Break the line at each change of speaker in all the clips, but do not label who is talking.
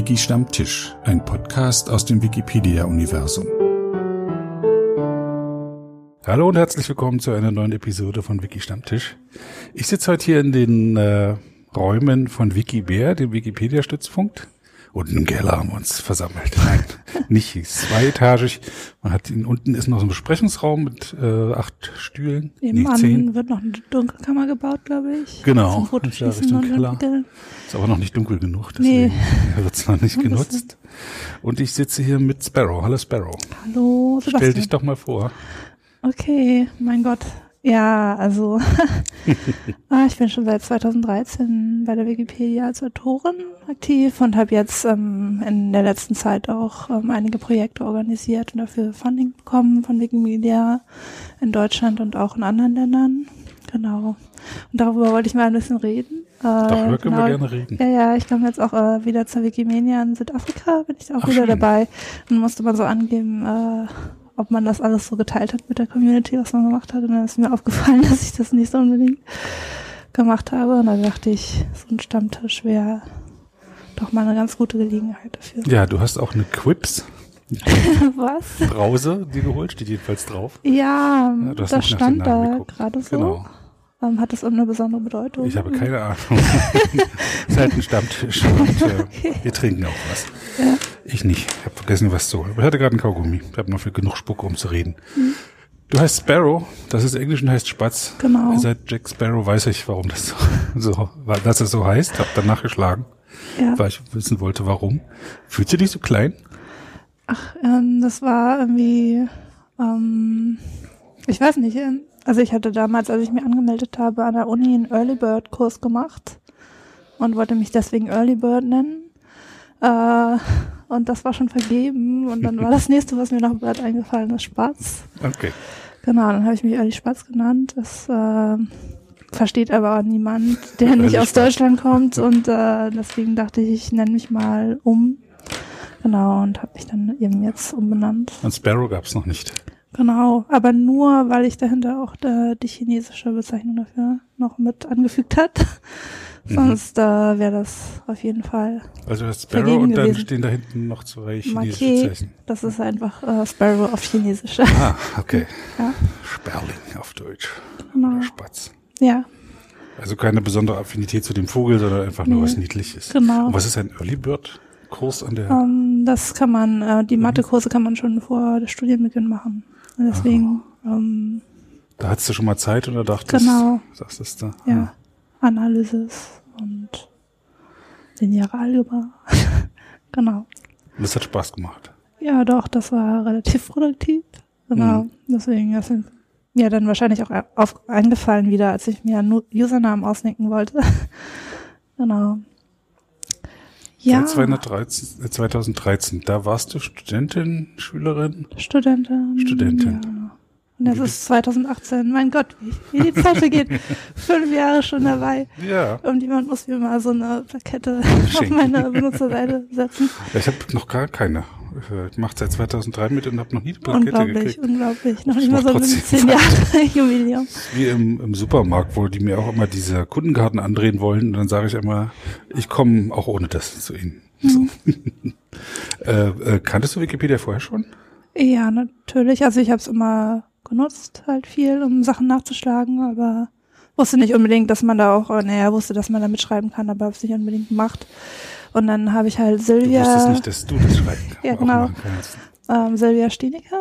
Wiki Stammtisch, ein Podcast aus dem Wikipedia-Universum. Hallo und herzlich willkommen zu einer neuen Episode von Wiki Stammtisch. Ich sitze heute hier in den äh, Räumen von Wikibär, dem Wikipedia-Stützpunkt. Unten im Keller haben wir uns versammelt. Nein, nicht zweietagig. Man hat ihn, unten ist noch so ein Besprechungsraum mit äh, acht Stühlen.
Nebenan zehn. wird noch eine Dunkelkammer gebaut, glaube ich.
Genau. Zum ja Richtung Keller. Ist aber noch nicht dunkel genug, deswegen nee. wird es noch nicht genutzt. Und ich sitze hier mit Sparrow. Hallo Sparrow.
Hallo.
Sebastian. Stell dich doch mal vor.
Okay, mein Gott. Ja, also ah, ich bin schon seit 2013 bei der Wikipedia als Autorin aktiv und habe jetzt ähm, in der letzten Zeit auch ähm, einige Projekte organisiert und dafür Funding bekommen von Wikimedia in Deutschland und auch in anderen Ländern. Genau. Und darüber wollte ich mal ein bisschen reden.
Äh, Darüber können genau. wir gerne reden.
Ja, ja, ich komme jetzt auch äh, wieder zur Wikimedia in Südafrika, bin ich auch Ach, wieder schön. dabei. Dann musste man so angeben, äh, ob man das alles so geteilt hat mit der Community, was man gemacht hat. Und dann ist mir aufgefallen, dass ich das nicht so unbedingt gemacht habe. Und dann dachte ich, so ein Stammtisch wäre doch mal eine ganz gute Gelegenheit dafür.
Ja, du hast auch eine Quips.
was?
Brause, die geholt, steht jedenfalls drauf.
Ja, ja das stand da gerade so. Genau. Ähm, hat das irgendeine besondere Bedeutung?
Ich habe keine Ahnung. Es ist halt ein Stammtisch und äh, okay. wir trinken auch was. Ja. Ich nicht. Ich habe vergessen, was zu holen. Ich hatte gerade einen Kaugummi. Ich habe noch viel genug Spucke, um zu reden. Mhm. Du heißt Sparrow, das ist Englisch und heißt Spatz.
Genau.
Seit Jack Sparrow weiß ich, warum das so, so dass es so heißt. Hab dann nachgeschlagen, ja. weil ich wissen wollte, warum. Fühlst du dich so klein?
Ach, ähm, das war irgendwie, ähm, ich weiß nicht, ähm, also ich hatte damals, als ich mich angemeldet habe, an der Uni einen Early Bird Kurs gemacht und wollte mich deswegen Early Bird nennen. Äh, und das war schon vergeben und dann war das nächste, was mir noch Bird eingefallen ist, Spatz.
Okay.
Genau, dann habe ich mich Early Spatz genannt. Das äh, versteht aber auch niemand, der nicht aus Deutschland kommt und äh, deswegen dachte ich, ich nenne mich mal um. Genau, und habe mich dann eben jetzt umbenannt.
Und Sparrow gab es noch nicht.
Genau, aber nur, weil ich dahinter auch da die chinesische Bezeichnung dafür noch mit angefügt hat. Mhm. Sonst äh, wäre das auf jeden Fall.
Also das Sparrow und dann stehen da hinten noch zwei chinesische Marquet, Zeichen.
Das ist einfach äh, Sparrow auf Chinesisch.
Ah, okay. ja. Sperling auf Deutsch. Genau. Oder Spatz.
Ja.
Also keine besondere Affinität zu dem Vogel, sondern einfach nur nee. was Niedliches.
Genau.
Und was ist ein Early Bird Kurs an der?
Um, ähm, das kann man, äh, die mhm. Mathekurse kann man schon vor der Studienbeginn machen. Deswegen. Ähm,
da hattest du schon mal Zeit oder dachtest
genau.
sagst du da?
Ja. ja. Analysis und lineare Algebra. genau.
Und das hat Spaß gemacht.
Ja, doch, das war relativ produktiv. Genau. Mhm. Deswegen ist mir dann wahrscheinlich auch auf, eingefallen wieder, als ich mir einen Usernamen ausnicken wollte. genau.
Ja. 2013, 2013, da warst du Studentin, Schülerin?
Studentin.
Studentin.
Ja. Und das ist 2018. Mein Gott, wie, wie die Zeit vergeht. Fünf Jahre schon dabei.
Ja.
Und jemand muss mir mal so eine Plakette auf meine Benutzerseite setzen.
Ich habe noch gar keine. Ich mache seit 2003 mit und habe noch nie eine Plakette
unglaublich,
gekriegt.
Unglaublich, unglaublich. Noch nicht mal so ein 10 Jahre Jubiläum.
Wie im, im Supermarkt, wo die mir auch immer diese Kundenkarten andrehen wollen. Und dann sage ich immer, ich komme auch ohne das zu ihnen. Mhm. So. äh, äh, kanntest du Wikipedia vorher schon?
Ja, natürlich. Also ich habe es immer genutzt, halt viel, um Sachen nachzuschlagen, aber wusste nicht unbedingt, dass man da auch, naja, wusste, dass man da mitschreiben kann, aber habe es nicht unbedingt gemacht. Und dann habe ich halt Silvia.
Du wusstest nicht, dass du das schreiben kannst.
ja, genau. Ähm, Silvia Stienecker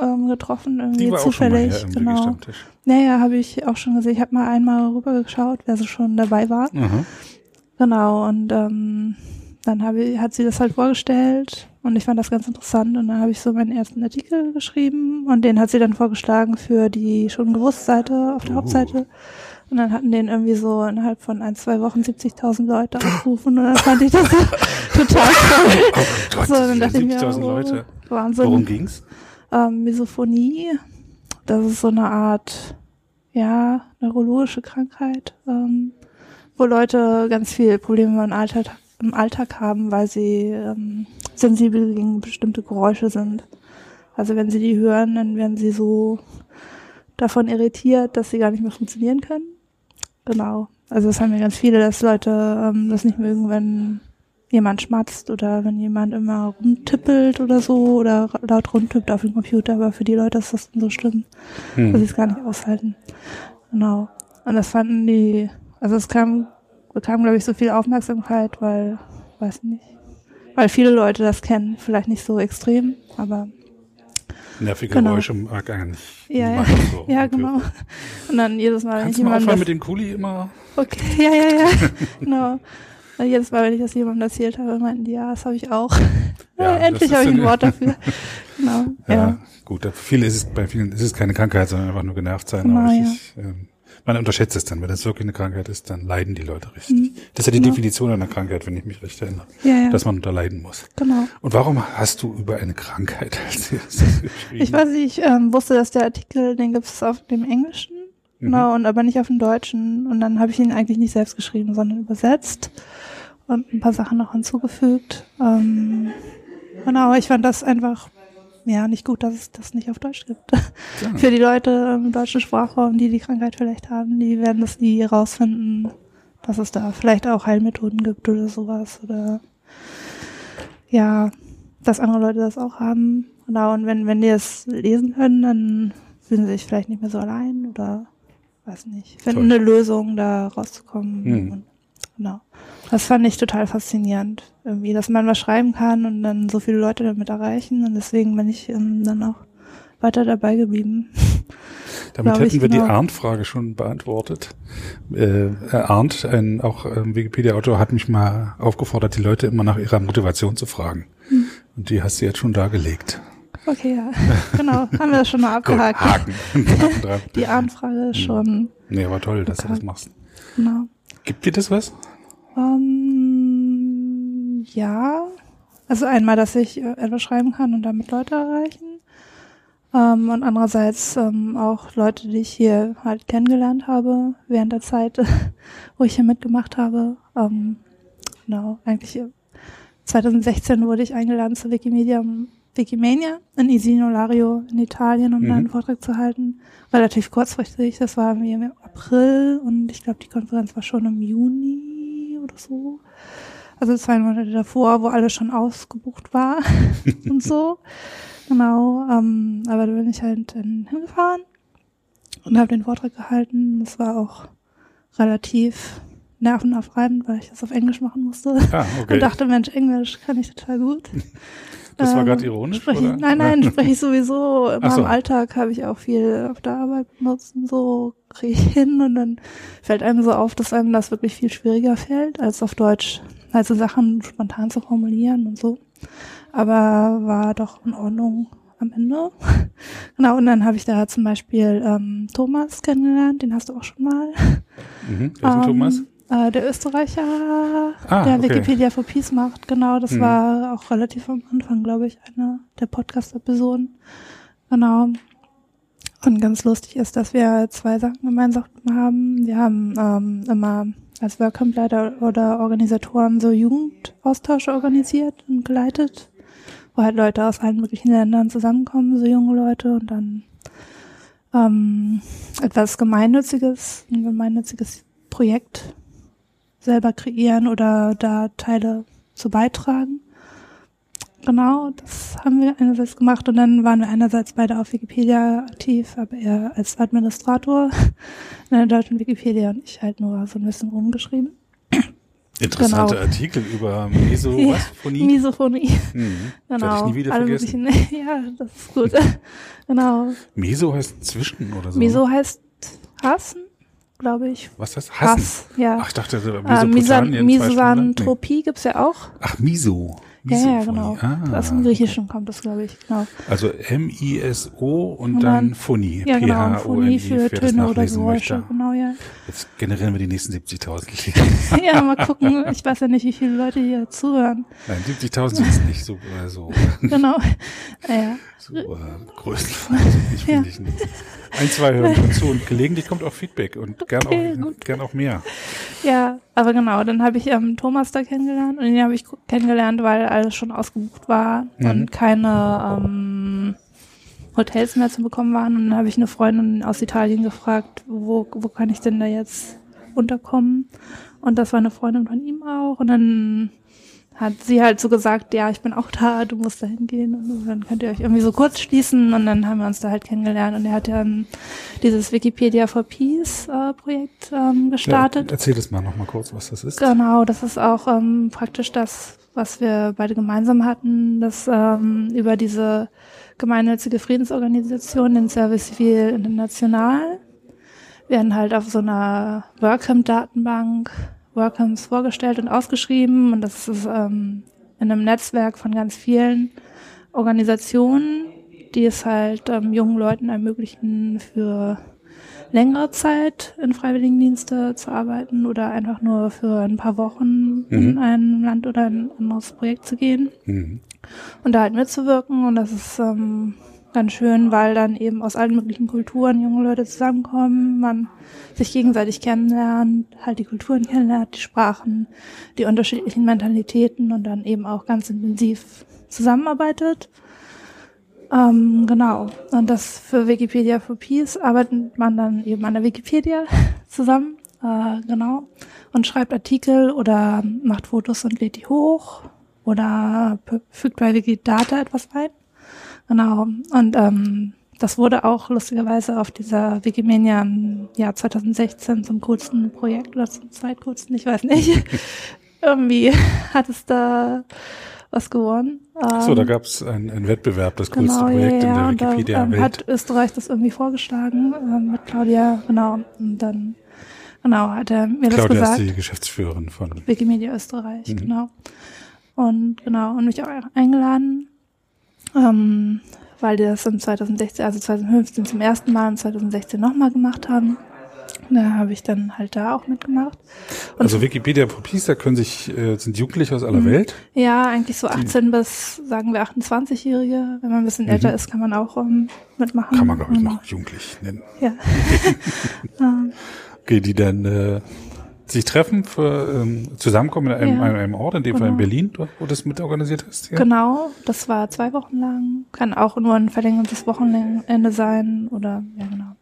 ähm, getroffen, irgendwie
Die war
zufällig.
Auch schon
mal genau. Naja, habe ich auch schon gesehen. Ich habe mal einmal rübergeschaut, wer so schon dabei war.
Mhm.
Genau, und ähm, dann hab ich, hat sie das halt vorgestellt und ich fand das ganz interessant und dann habe ich so meinen ersten Artikel geschrieben und den hat sie dann vorgeschlagen für die schon gewusst Seite auf der uh. Hauptseite. Und dann hatten den irgendwie so innerhalb von ein, zwei Wochen 70.000 Leute aufgerufen und dann fand ich das total toll.
Oh Gott, so, dann dachte 70.000 oh, Leute.
Wahnsinn.
Worum ging's?
Ähm, Misophonie. Das ist so eine Art, ja, neurologische Krankheit, ähm, wo Leute ganz viel Probleme im Alltag, im Alltag haben, weil sie ähm, sensibel gegen bestimmte Geräusche sind. Also wenn sie die hören, dann werden sie so davon irritiert, dass sie gar nicht mehr funktionieren können. Genau. Also das haben ja ganz viele, dass Leute ähm, das nicht mögen, wenn jemand schmatzt oder wenn jemand immer rumtippelt oder so oder laut rumtippt auf dem Computer, aber für die Leute ist das dann so schlimm, hm. dass sie es gar nicht aushalten. Genau. Und das fanden die, also es kam, bekam, glaube ich, so viel Aufmerksamkeit, weil, weiß nicht, weil viele Leute das kennen, vielleicht nicht so extrem, aber
Nervige genau. Geräusche mag nicht.
Ja, ja. So ja genau. Und dann jedes Mal,
Kannst wenn ich jemandem. mit dem Kuli immer.
Okay, ja, ja, ja. genau. Und jedes Mal, wenn ich das jemandem erzählt habe, meinten die, ja, das habe ich auch. Ja, endlich habe ich ein Wort dafür. genau.
Ja, ja. gut. Viele ist es, bei vielen ist es keine Krankheit, sondern einfach nur genervt sein. Genau, aber ja. ich, ähm, man unterschätzt es dann. Wenn das wirklich eine Krankheit ist, dann leiden die Leute richtig. Mhm. Das ist ja die genau. Definition einer Krankheit, wenn ich mich recht erinnere. Ja, ja. Dass man unter leiden muss.
Genau.
Und warum hast du über eine Krankheit als
Ich weiß nicht, ich ähm, wusste, dass der Artikel, den gibt es auf dem Englischen. Mhm. Genau, und aber nicht auf dem Deutschen. Und dann habe ich ihn eigentlich nicht selbst geschrieben, sondern übersetzt und ein paar Sachen noch hinzugefügt. Ähm, genau, ich fand das einfach ja, nicht gut, dass es das nicht auf Deutsch gibt. Ja. Für die Leute im deutschen Sprachraum, die die Krankheit vielleicht haben, die werden das nie rausfinden, dass es da vielleicht auch Heilmethoden gibt oder sowas oder ja, dass andere Leute das auch haben. Genau, und wenn, wenn die es lesen können, dann fühlen sie sich vielleicht nicht mehr so allein oder weiß nicht, finden Toll. eine Lösung, da rauszukommen. Mhm. Genau. Das fand ich total faszinierend, irgendwie, dass man was schreiben kann und dann so viele Leute damit erreichen. Und deswegen bin ich ähm, dann auch weiter dabei geblieben.
Damit hätten wir genau. die Arndt-Frage schon beantwortet. Äh, Arndt, ein auch ähm, Wikipedia-Autor, hat mich mal aufgefordert, die Leute immer nach ihrer Motivation zu fragen. Hm. Und die hast du jetzt schon dargelegt.
Okay, ja. Genau, haben wir das schon mal abgehakt. Gut,
Haken.
die Arndt-Frage ist hm. schon.
Nee, aber toll, dass du das machst. Genau. Gibt dir das was?
Ähm, ja. Also einmal, dass ich äh, etwas schreiben kann und damit Leute erreichen. Ähm, und andererseits ähm, auch Leute, die ich hier halt kennengelernt habe während der Zeit, wo ich hier mitgemacht habe. Ähm, genau, eigentlich 2016 äh, wurde ich eingeladen zu Wikimedia, Wikimania in Isinio Lario in Italien, um mhm. einen Vortrag zu halten. Relativ kurzfristig, das war im April und ich glaube, die Konferenz war schon im Juni oder so. Also zwei Monate davor, wo alles schon ausgebucht war und so. Genau, ähm, aber da bin ich halt dann hingefahren und habe den Vortrag gehalten. Das war auch relativ nervenaufreibend, weil ich das auf Englisch machen musste. Ah, okay. Und dachte, Mensch, Englisch kann ich total gut.
Das war gerade ähm, ironisch,
ich,
oder?
Nein, nein, spreche ich sowieso. In meinem Alltag habe ich auch viel auf der Arbeit benutzt und so hin und dann fällt einem so auf, dass einem das wirklich viel schwieriger fällt, als auf Deutsch also Sachen spontan zu formulieren und so. Aber war doch in Ordnung am Ende. genau, und dann habe ich da zum Beispiel ähm, Thomas kennengelernt, den hast du auch schon mal.
Mhm, wer ist ähm, Thomas?
Äh, der Österreicher, ah, der okay. Wikipedia for Peace macht, genau, das mhm. war auch relativ am Anfang, glaube ich, einer der Podcast-Episoden. Genau. Und ganz lustig ist, dass wir zwei Sachen gemeinsam haben. Wir haben ähm, immer als Workcamp-Leiter oder Organisatoren so Jugendaustausche organisiert und geleitet, wo halt Leute aus allen möglichen Ländern zusammenkommen, so junge Leute und dann ähm, etwas Gemeinnütziges, ein gemeinnütziges Projekt selber kreieren oder da Teile zu beitragen. Genau, das haben wir einerseits gemacht und dann waren wir einerseits beide auf Wikipedia aktiv, aber er als Administrator in der deutschen Wikipedia und ich halt nur so ein bisschen rumgeschrieben.
Interessante genau. Artikel über Meso, ja, was?
Phonie? Misophonie. Mhm. Genau. Das ich nie wieder vergessen. ja, das ist gut. genau.
Meso heißt zwischen oder so?
Meso heißt hassen glaube ich.
Was das? Hassen? Hass,
ja.
Ach, ich dachte, Mesopotamien.
Äh, Misantropie nee. gibt's ja auch.
Ach, Miso.
Ja, ja, genau. Ah. Aus dem Griechischen kommt das, glaube ich, genau.
Also M-I-S-O und, und, dann Phonie.
Ja, genau. Phonie für Töne oder Geräusche, genau, ja.
Jetzt generieren wir die nächsten 70.000
Ja, mal gucken. Ich weiß ja nicht, wie viele Leute hier zuhören.
Nein, 70.000 sind es nicht so, äh, so.
Genau. Ja.
So, äh, also ja. finde ich nicht. Ein, zwei hören zu und gelegentlich kommt auch Feedback und gern, okay, auch, gern auch mehr.
Ja, aber genau, dann habe ich ähm, Thomas da kennengelernt und den habe ich kennengelernt, weil alles schon ausgebucht war mhm. und keine ähm, Hotels mehr zu bekommen waren. Und dann habe ich eine Freundin aus Italien gefragt, wo, wo kann ich denn da jetzt unterkommen? Und das war eine Freundin von ihm auch. Und dann hat sie halt so gesagt, ja, ich bin auch da, du musst da hingehen und dann könnt ihr euch irgendwie so kurz schließen und dann haben wir uns da halt kennengelernt und er hat ja dieses Wikipedia for Peace äh, Projekt ähm, gestartet.
Ja, erzähl das mal nochmal kurz, was das ist.
Genau, das ist auch ähm, praktisch das, was wir beide gemeinsam hatten, dass ähm, über diese gemeinnützige Friedensorganisation, den Service Civil International, werden halt auf so einer Workham-Datenbank Workcamps vorgestellt und ausgeschrieben und das ist ähm, in einem Netzwerk von ganz vielen Organisationen, die es halt ähm, jungen Leuten ermöglichen, für längere Zeit in Freiwilligendienste zu arbeiten oder einfach nur für ein paar Wochen mhm. in ein Land oder ein anderes Projekt zu gehen mhm. und da halt mitzuwirken. Und das ist ähm, ganz schön, weil dann eben aus allen möglichen Kulturen junge Leute zusammenkommen, man sich gegenseitig kennenlernt, halt die Kulturen kennenlernt, die Sprachen, die unterschiedlichen Mentalitäten und dann eben auch ganz intensiv zusammenarbeitet. Ähm, genau. Und das für Wikipedia for Peace arbeitet man dann eben an der Wikipedia zusammen, äh, genau, und schreibt Artikel oder macht Fotos und lädt die hoch oder fügt bei Wikidata etwas ein. Genau. Und ähm, das wurde auch lustigerweise auf dieser Wikimania im Jahr 2016 zum coolsten Projekt oder zum zweitcoolsten, ich weiß nicht. Irgendwie hat es da was gewonnen.
so, da ähm, gab es einen, Wettbewerb, das genau, coolste Projekt ja, in der Wikipedia.
Da ähm, hat Österreich das irgendwie vorgeschlagen ähm, mit Claudia, genau. Und dann, genau, hat er mir
Claudia
das gesagt.
Claudia ist die Geschäftsführerin von
Wikimedia Österreich, mhm. genau. Und genau, und mich auch eingeladen ähm, weil die das in 2016, also 2015 zum ersten Mal und 2016 nochmal gemacht haben. Da habe ich dann halt da auch mitgemacht.
Und also Wikipedia for Peace, da können sich, äh, sind Jugendliche aus aller mhm. Welt?
Ja, eigentlich so 18 Die. bis, sagen wir, 28-Jährige. Wenn man ein bisschen mhm. älter ist, kann man auch um, mitmachen.
Kann man, glaube ich, noch jugendlich nennen.
Ja.
okay, die dann äh, sich treffen für ähm, zusammenkommen in einem, ja, einem Ort, in dem genau. Fall in genau. Berlin, wo du das mit organisiert hast?
Ja? Genau, das war zwei Wochen lang. Kann auch nur ein verlängertes Wochenende sein oder ja genau.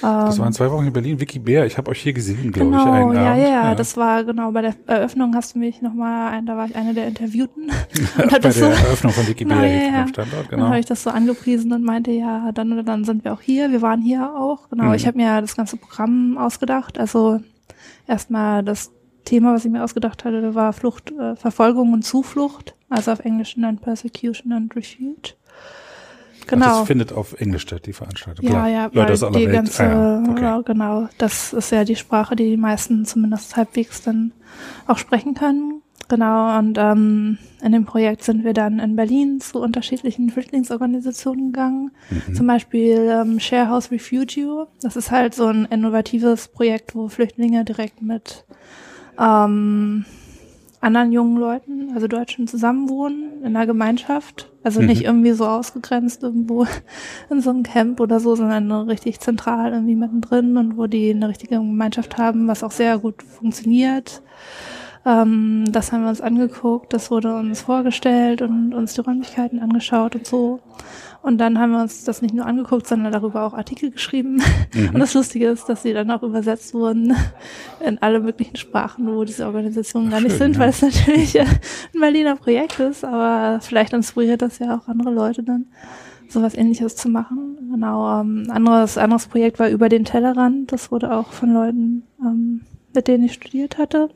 Das waren zwei Wochen in Berlin, Vicky Bär, ich habe euch hier gesehen, glaube
genau,
ich, einen
ja,
Abend.
Ja, ja, das war genau, bei der Eröffnung hast du mich nochmal, da war ich eine der Interviewten.
und bei der so, Eröffnung von Vicky Bär
ja, ja.
am Standort, genau.
Dann habe ich das so angepriesen und meinte, ja, dann oder dann sind wir auch hier, wir waren hier auch, genau. Mhm. Ich habe mir das ganze Programm ausgedacht, also erstmal das Thema, was ich mir ausgedacht hatte, war Flucht, äh, Verfolgung und Zuflucht, also auf Englisch dann Persecution and Refuge.
Genau. Ach, das findet auf Englisch statt, die Veranstaltung.
Ja, Klar. ja, Leute aus aller die Welt. ganze, ah, ja. okay. genau, das ist ja die Sprache, die die meisten zumindest halbwegs dann auch sprechen können. Genau, und ähm, in dem Projekt sind wir dann in Berlin zu unterschiedlichen Flüchtlingsorganisationen gegangen. Mhm. Zum Beispiel ähm, Share House Refugee. Das ist halt so ein innovatives Projekt, wo Flüchtlinge direkt mit ähm, anderen jungen Leuten, also Deutschen, zusammenwohnen in einer Gemeinschaft. Also mhm. nicht irgendwie so ausgegrenzt irgendwo in so einem Camp oder so, sondern richtig zentral irgendwie mittendrin und wo die eine richtige Gemeinschaft haben, was auch sehr gut funktioniert. Ähm, das haben wir uns angeguckt, das wurde uns vorgestellt und uns die Räumlichkeiten angeschaut und so. Und dann haben wir uns das nicht nur angeguckt, sondern darüber auch Artikel geschrieben. Mhm. Und das Lustige ist, dass sie dann auch übersetzt wurden in alle möglichen Sprachen, wo diese Organisationen gar nicht Schön, sind, ja. weil es natürlich ein Berliner Projekt ist, aber vielleicht inspiriert das ja auch andere Leute dann sowas ähnliches zu machen. Genau, ähm, anderes, anderes Projekt war über den Tellerrand. Das wurde auch von Leuten, ähm, mit denen ich studiert hatte,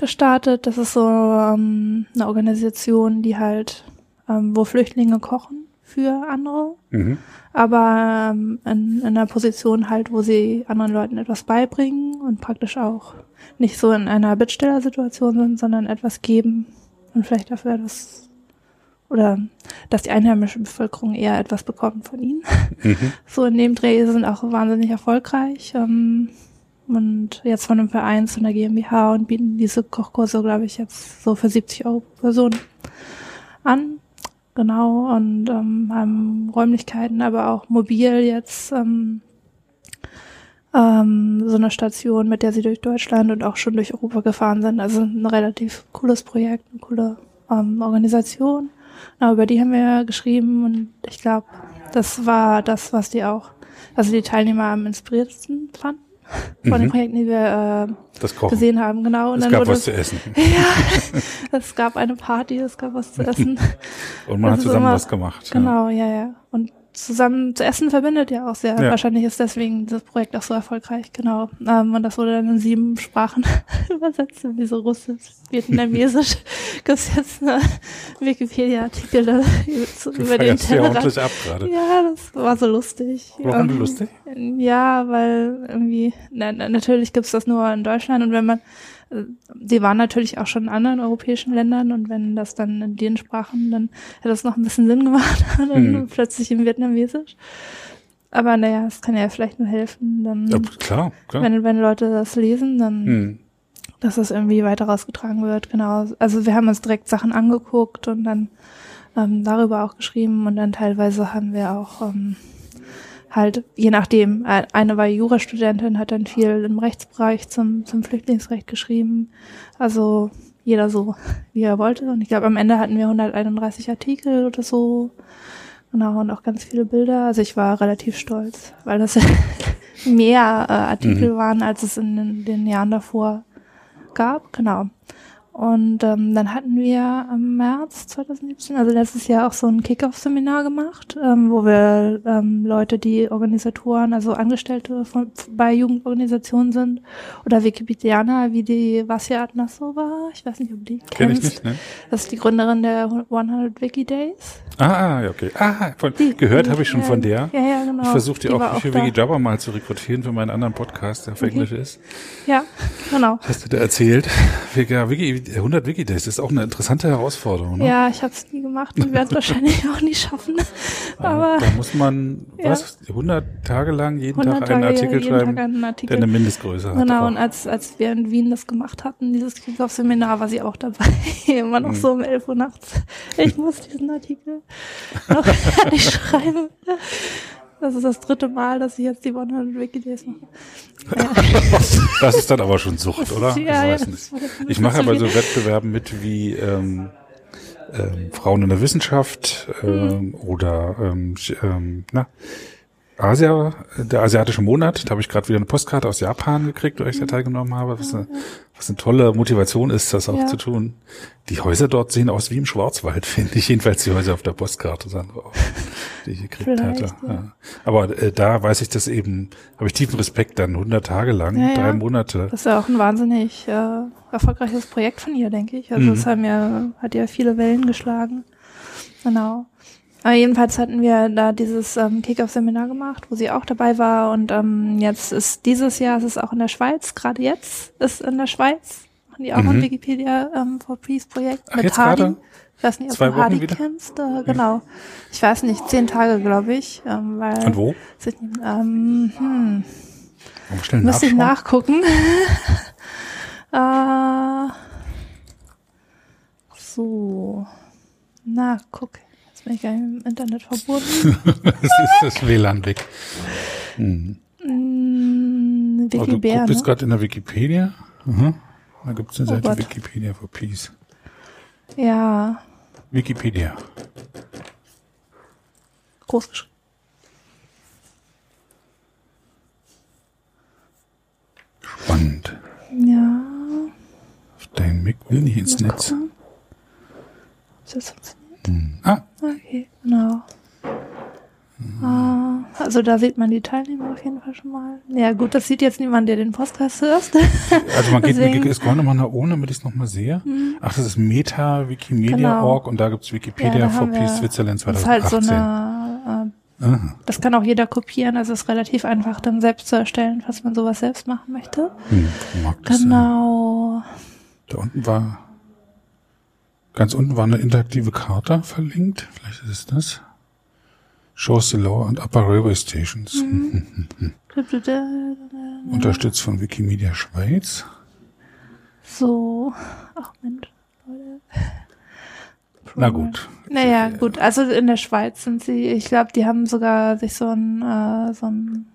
gestartet. Das ist so ähm, eine Organisation, die halt, ähm, wo Flüchtlinge kochen für andere, mhm. aber ähm, in, in einer Position halt, wo sie anderen Leuten etwas beibringen und praktisch auch nicht so in einer Bittstellersituation sind, sondern etwas geben und vielleicht dafür etwas oder dass die einheimische Bevölkerung eher etwas bekommt von ihnen. Mhm. So in dem Dreh sind auch wahnsinnig erfolgreich. Ähm, und jetzt von einem Verein zu einer GmbH und bieten diese Kochkurse, glaube ich, jetzt so für 70 Euro pro Person an. Genau, und ähm, haben Räumlichkeiten, aber auch mobil jetzt ähm, ähm, so eine Station, mit der sie durch Deutschland und auch schon durch Europa gefahren sind. Also ein relativ cooles Projekt, eine coole ähm, Organisation. Genau, über die haben wir geschrieben und ich glaube, das war das, was die auch, also die Teilnehmer am inspiriertesten fanden. Von
Mhm.
den Projekten, die wir äh, gesehen haben, genau. Und
es
dann
gab
wurde
was zu essen.
ja, es gab eine Party, es gab was zu essen.
Und man
Das
hat zusammen
immer-
was gemacht.
Genau, ja, ja. Und zusammen zu essen verbindet ja auch sehr.
Ja.
Wahrscheinlich ist deswegen das Projekt auch so erfolgreich, genau. Ähm, und das wurde dann in sieben Sprachen übersetzt, in diese Russisch, Vietnamesisch. Gibt's jetzt eine Wikipedia-Artikel über, den
ja
Tellerrand.
ordentlich ab.
Ja, das war so lustig.
Warum
Ähm,
lustig?
Ja, weil irgendwie, na, na, natürlich gibt's das nur in Deutschland und wenn man, die waren natürlich auch schon in anderen europäischen Ländern und wenn das dann in den Sprachen, dann hätte das noch ein bisschen Sinn gemacht, dann
Mhm.
plötzlich im Vietnamesisch. Aber naja, es kann ja vielleicht nur helfen, dann,
Ja, klar, klar.
wenn, wenn Leute das lesen, dann,
Hm.
dass das irgendwie weiter rausgetragen wird, genau. Also wir haben uns direkt Sachen angeguckt und dann ähm, darüber auch geschrieben und dann teilweise haben wir auch ähm, halt, je nachdem, eine war Jurastudentin, hat dann viel im Rechtsbereich zum, zum Flüchtlingsrecht geschrieben. Also jeder so, wie er wollte. Und ich glaube, am Ende hatten wir 131 Artikel oder so. Genau, und auch ganz viele Bilder. Also ich war relativ stolz, weil das mehr äh, Artikel
Mhm.
waren, als es in den, den Jahren davor gab. Genau. Und ähm, dann hatten wir im März 2017, also letztes Jahr auch so ein Kick-Off-Seminar gemacht, ähm, wo wir ähm, Leute, die Organisatoren, also Angestellte von, bei Jugendorganisationen sind oder Wikipedianer, wie die Vasya Atnasova, ich weiß nicht, ob die
Kenn ich
kennst.
nicht, ne?
Das ist die Gründerin der 100 Wiki Days.
Ah, okay. Ah, von,
Die-
gehört
die-
habe ich schon
ja,
von der.
Ja, ja, genau.
Ich versuche die,
war
auch für. Wiki Jabba mal zu rekrutieren für meinen anderen Podcast, der auf
Okay.
Englisch ist.
Ja, genau.
Hast du da erzählt? Wiki, Wiki, 100 Wiki-Days ist auch eine interessante Herausforderung. Ne?
Ja, ich habe es nie gemacht und werde wahrscheinlich auch nie schaffen. Aber
da muss man,
Ja.
was, 100 Tage lang jeden
100
Tag einen
Tage,
Artikel
jeden
schreiben,
Tag einen
der
Artikel.
eine Mindestgröße hat.
Genau, und als, als wir in Wien das gemacht hatten, dieses Kickoff-Seminar, war sie auch dabei. Immer noch
Mhm.
so um 11 Uhr nachts. Ich muss diesen Artikel noch fertig schreiben. Das ist das dritte Mal, dass ich jetzt die 100 Wikidays mache.
Das ist dann aber schon Sucht, oder?
Ja,
ich weiß nicht. Ich mache aber so Wettbewerben mit wie ähm, ähm, Frauen in der Wissenschaft ähm, oder ähm, ähm, na, Asia, der asiatische Monat. Da habe ich gerade wieder eine Postkarte aus Japan gekriegt, wo ich da teilgenommen habe. Was eine, was eine tolle Motivation ist, das auch
Ja.
zu tun. Die Häuser dort sehen aus wie im Schwarzwald, finde ich. Jedenfalls die Häuser auf der Postkarte, die ich gekriegt
Vielleicht,
hatte.
ja.
Aber äh, da weiß ich das eben, habe ich tiefen Respekt dann 100 Tage lang,
Ja, ja.
drei Monate.
Das ist ja auch ein wahnsinnig äh, erfolgreiches Projekt von ihr, denke ich. Also
Mhm.
es haben ja, hat ja viele Wellen geschlagen. Genau. Aber jedenfalls hatten wir da dieses ähm, Kick-Off-Seminar gemacht, wo sie auch dabei war. Und ähm, jetzt ist dieses Jahr, es ist auch in der Schweiz, gerade jetzt ist in der Schweiz, machen die auch
Mhm.
ein Wikipedia ähm, for Peace Projekt
Ach,
mit Hardy.
gerade?
Ich weiß nicht, ob
Zwei
du
Wochen
Hardy
wieder?
kennst. Äh, genau. Ich weiß nicht, zehn Tage, glaube ich. Ähm, weil,
Und wo?
Ähm, hm,
Warum
Müsste ich nachgucken. äh, so. Na, guck. Jetzt bin ich gar nicht mit dem Internet verbunden.
das ist das WLAN weg. Hm.
mm,
Aber du
Wikibär,
bist
ne?
gerade in der Wikipedia. Mhm. Da gibt es eine
Oh
Seite
Gott.
Wikipedia for Peace.
Ja,
Wikipedia.
groß geschrieben.
Spannend.
Ja.
Dein Mic will nicht ins Netz.
gucken. Ist das funktioniert?
Hm. Ah,
Okay, genau. Ah, also da sieht man die Teilnehmer auf jeden Fall schon mal. Ja gut, das sieht jetzt niemand, der den Podcast hört.
also man geht, wir scrollen nochmal nach oben, damit ich es nochmal sehe. Ach, das ist Meta Wikimedia
Genau.
Org und da gibt's Wikipedia
da
for Peace Switzerland
Das ist halt
2018.
so eine, äh, das kann auch jeder kopieren, also es ist relativ einfach dann selbst zu erstellen, falls man sowas selbst machen möchte.
Hm, mag das.
Genau.
Da unten war, ganz unten war eine interaktive Karte verlinkt. Vielleicht ist es das. Shows the Lower and Upper Railway Stations.
Mhm.
Unterstützt von Wikimedia Schweiz.
So. Ach Mensch, Leute.
Na gut.
Naja, gut. Also in der Schweiz sind sie, ich glaube, die haben sogar sich so ein, äh, so ein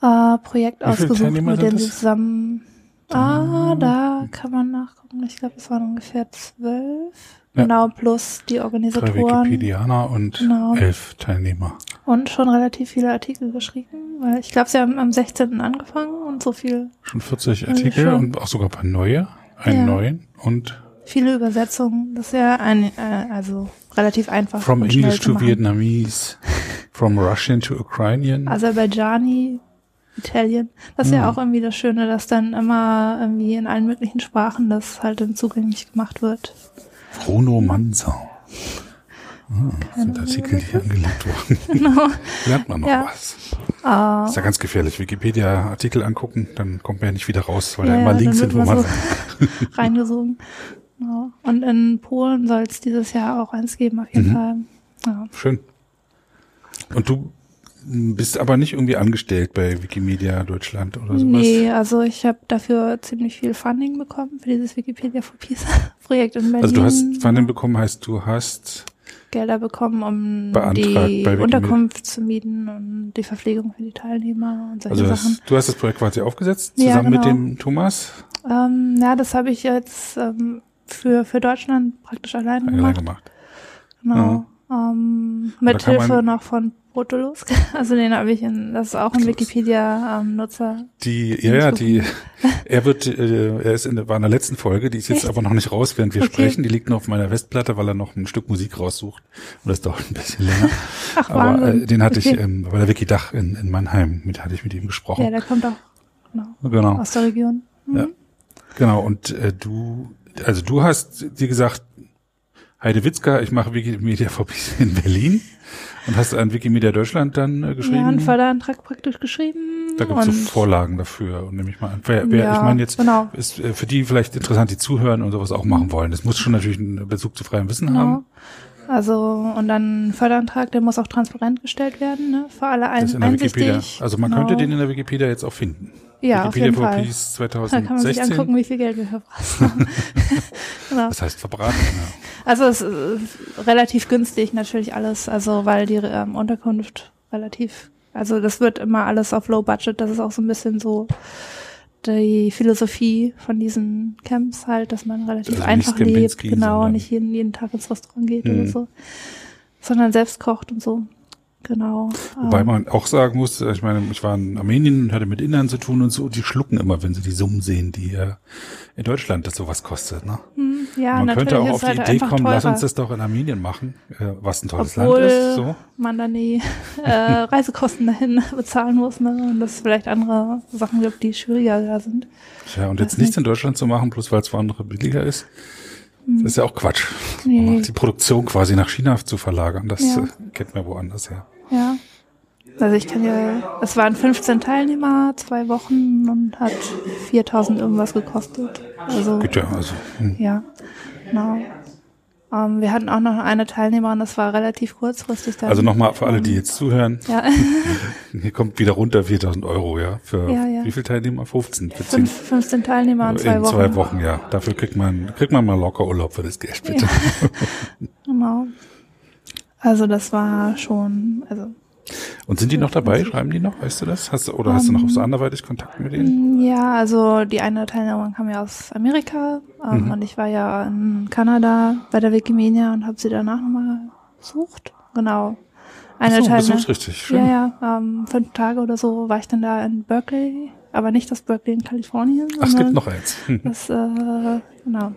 äh, Projekt ausgesucht, mit dem sie zusammen. Ah, da kann man nachgucken. Ich glaube, es waren ungefähr zwölf.
Ja.
Genau, plus die
Drei
Organisatoren.
Wikipedianer und
Genau.
elf Teilnehmer.
Und schon relativ viele Artikel geschrieben, weil ich glaube, sie haben am 16. angefangen und so viel.
Schon 40 Artikel schon. und auch sogar ein paar neue, einen ja. neuen und
viele Übersetzungen. Das ist ja ein, äh, also relativ einfach.
From English to Vietnamese, from Russian to Ukrainian.
Aserbaijani, Italien. Das ist hm. ja auch irgendwie das Schöne, dass dann immer irgendwie in allen möglichen Sprachen das halt dann zugänglich gemacht wird.
Bruno Manzau. Ah, sind Artikel hier angelegt worden. Genau. Lernt man noch ja. was. Uh, ist ja ganz gefährlich. Wikipedia-Artikel angucken, dann kommt man ja nicht wieder raus, weil ja, da immer Links sind, wo man so
reingesogen. Genau. Und in Polen soll es dieses Jahr auch eins geben, auf jeden mhm. Fall.
Ja. Schön. Und du bist aber nicht irgendwie angestellt bei Wikimedia Deutschland oder sowas?
Nee, also ich habe dafür ziemlich viel Funding bekommen für dieses Wikipedia for Peace Projekt in Berlin.
Also du hast Funding bekommen, heißt du hast
Gelder bekommen, um die Unterkunft zu mieten und die Verpflegung für die Teilnehmer und solche
also
das, Sachen.
Du hast das Projekt quasi aufgesetzt, zusammen ja, genau. mit dem Thomas?
Ähm, ja, das habe ich jetzt ähm, für, für Deutschland praktisch alleine gemacht. gemacht. Genau. Ja. Ähm, mit Hilfe noch von Brutolus. Also den habe ich in, das ist auch ein Wikipedia-Nutzer. Ähm,
die, ja, ja, die, er wird, äh, er ist in der, war in der letzten Folge, die ist jetzt Echt? aber noch nicht raus, während wir okay. sprechen. Die liegt noch auf meiner Westplatte, weil er noch ein Stück Musik raussucht. Und das dauert ein bisschen länger. Ach, aber äh, den hatte okay. ich ähm, bei der Wikidach in, in Mannheim, mit hatte ich mit ihm gesprochen.
Ja, der kommt auch genau, genau. aus der Region.
Mhm. Ja, genau. Und äh, du, also du hast dir gesagt, Heide Witzka, ich mache Wikimedia Peace in Berlin. Und hast du an Wikimedia Deutschland dann äh, geschrieben? Ja,
einen Förderantrag praktisch geschrieben.
Da gibt es so Vorlagen dafür, nehme ich mal an. Wer, wer, ja, ich meine jetzt, genau. ist äh, für die vielleicht interessant, die zuhören und sowas auch machen wollen. Das muss schon natürlich einen Bezug zu freiem Wissen genau. haben.
Also und dann ein Förderantrag, der muss auch transparent gestellt werden, ne? für alle ein, das in der Wikipedia.
Also man genau. könnte den in der Wikipedia jetzt auch finden.
Ja, Wikipedia auf jeden Fall.
Peace 2016.
Da kann man sich angucken, wie viel Geld wir verbraten haben.
genau. Das heißt verbraten, ja.
Also es ist relativ günstig natürlich alles, also weil die ähm, Unterkunft relativ, also das wird immer alles auf Low Budget, das ist auch so ein bisschen so die Philosophie von diesen Camps halt, dass man relativ also einfach lebt, genau, nicht jeden, jeden Tag ins Restaurant geht mhm. oder so, sondern selbst kocht und so. Genau.
Wobei man auch sagen muss, ich meine, ich war in Armenien und hatte mit Innern zu tun und so, die schlucken immer, wenn sie die Summen sehen, die äh, in Deutschland das sowas kostet. Ne?
Hm, ja,
man könnte auch auf die halt Idee kommen, teurer. lass uns das doch in Armenien machen, äh, was ein tolles
Obwohl
Land ist. So.
man dann die äh, Reisekosten dahin bezahlen muss ne? und dass es vielleicht andere Sachen gibt, die schwieriger da sind.
Ja, und jetzt nichts in Deutschland zu machen, bloß weil es für andere billiger ist. Das ist ja auch Quatsch. Nee. Die Produktion quasi nach China zu verlagern, das ja. Äh, kennt man woanders her.
Ja. Also ich kann ja, es waren 15 Teilnehmer, zwei Wochen und hat 4000 irgendwas gekostet. Also,
ja, also.
Hm. Ja, genau. Ähm, wir hatten auch noch eine Teilnehmerin, das war relativ kurzfristig.
Dann. Also nochmal für alle, die jetzt zuhören. Ja. Hier kommt wieder runter 4000 Euro, ja. Für ja, ja. wie viele Teilnehmer? 15,
14? 15 Teilnehmer in zwei in Wochen.
zwei Wochen, ja. Dafür kriegt man, kriegt man mal locker Urlaub für das Geld, bitte.
Genau. Also das war schon, also.
Und sind die noch dabei? Schreiben die noch? Weißt du das? Hast du, oder um, hast du noch so ähm, anderweitig Kontakt mit denen?
Ja, also die eine Teilnehmerin kam ja aus Amerika ähm, mhm. und ich war ja in Kanada bei der Wikimedia und habe sie danach nochmal besucht. Genau.
Eine so, Teilnehmerin. richtig. Schön.
Ja, ja. Ähm, fünf Tage oder so war ich dann da in Berkeley, aber nicht das Berkeley in Kalifornien.
Ach, es gibt noch eins.
Das, äh, genau.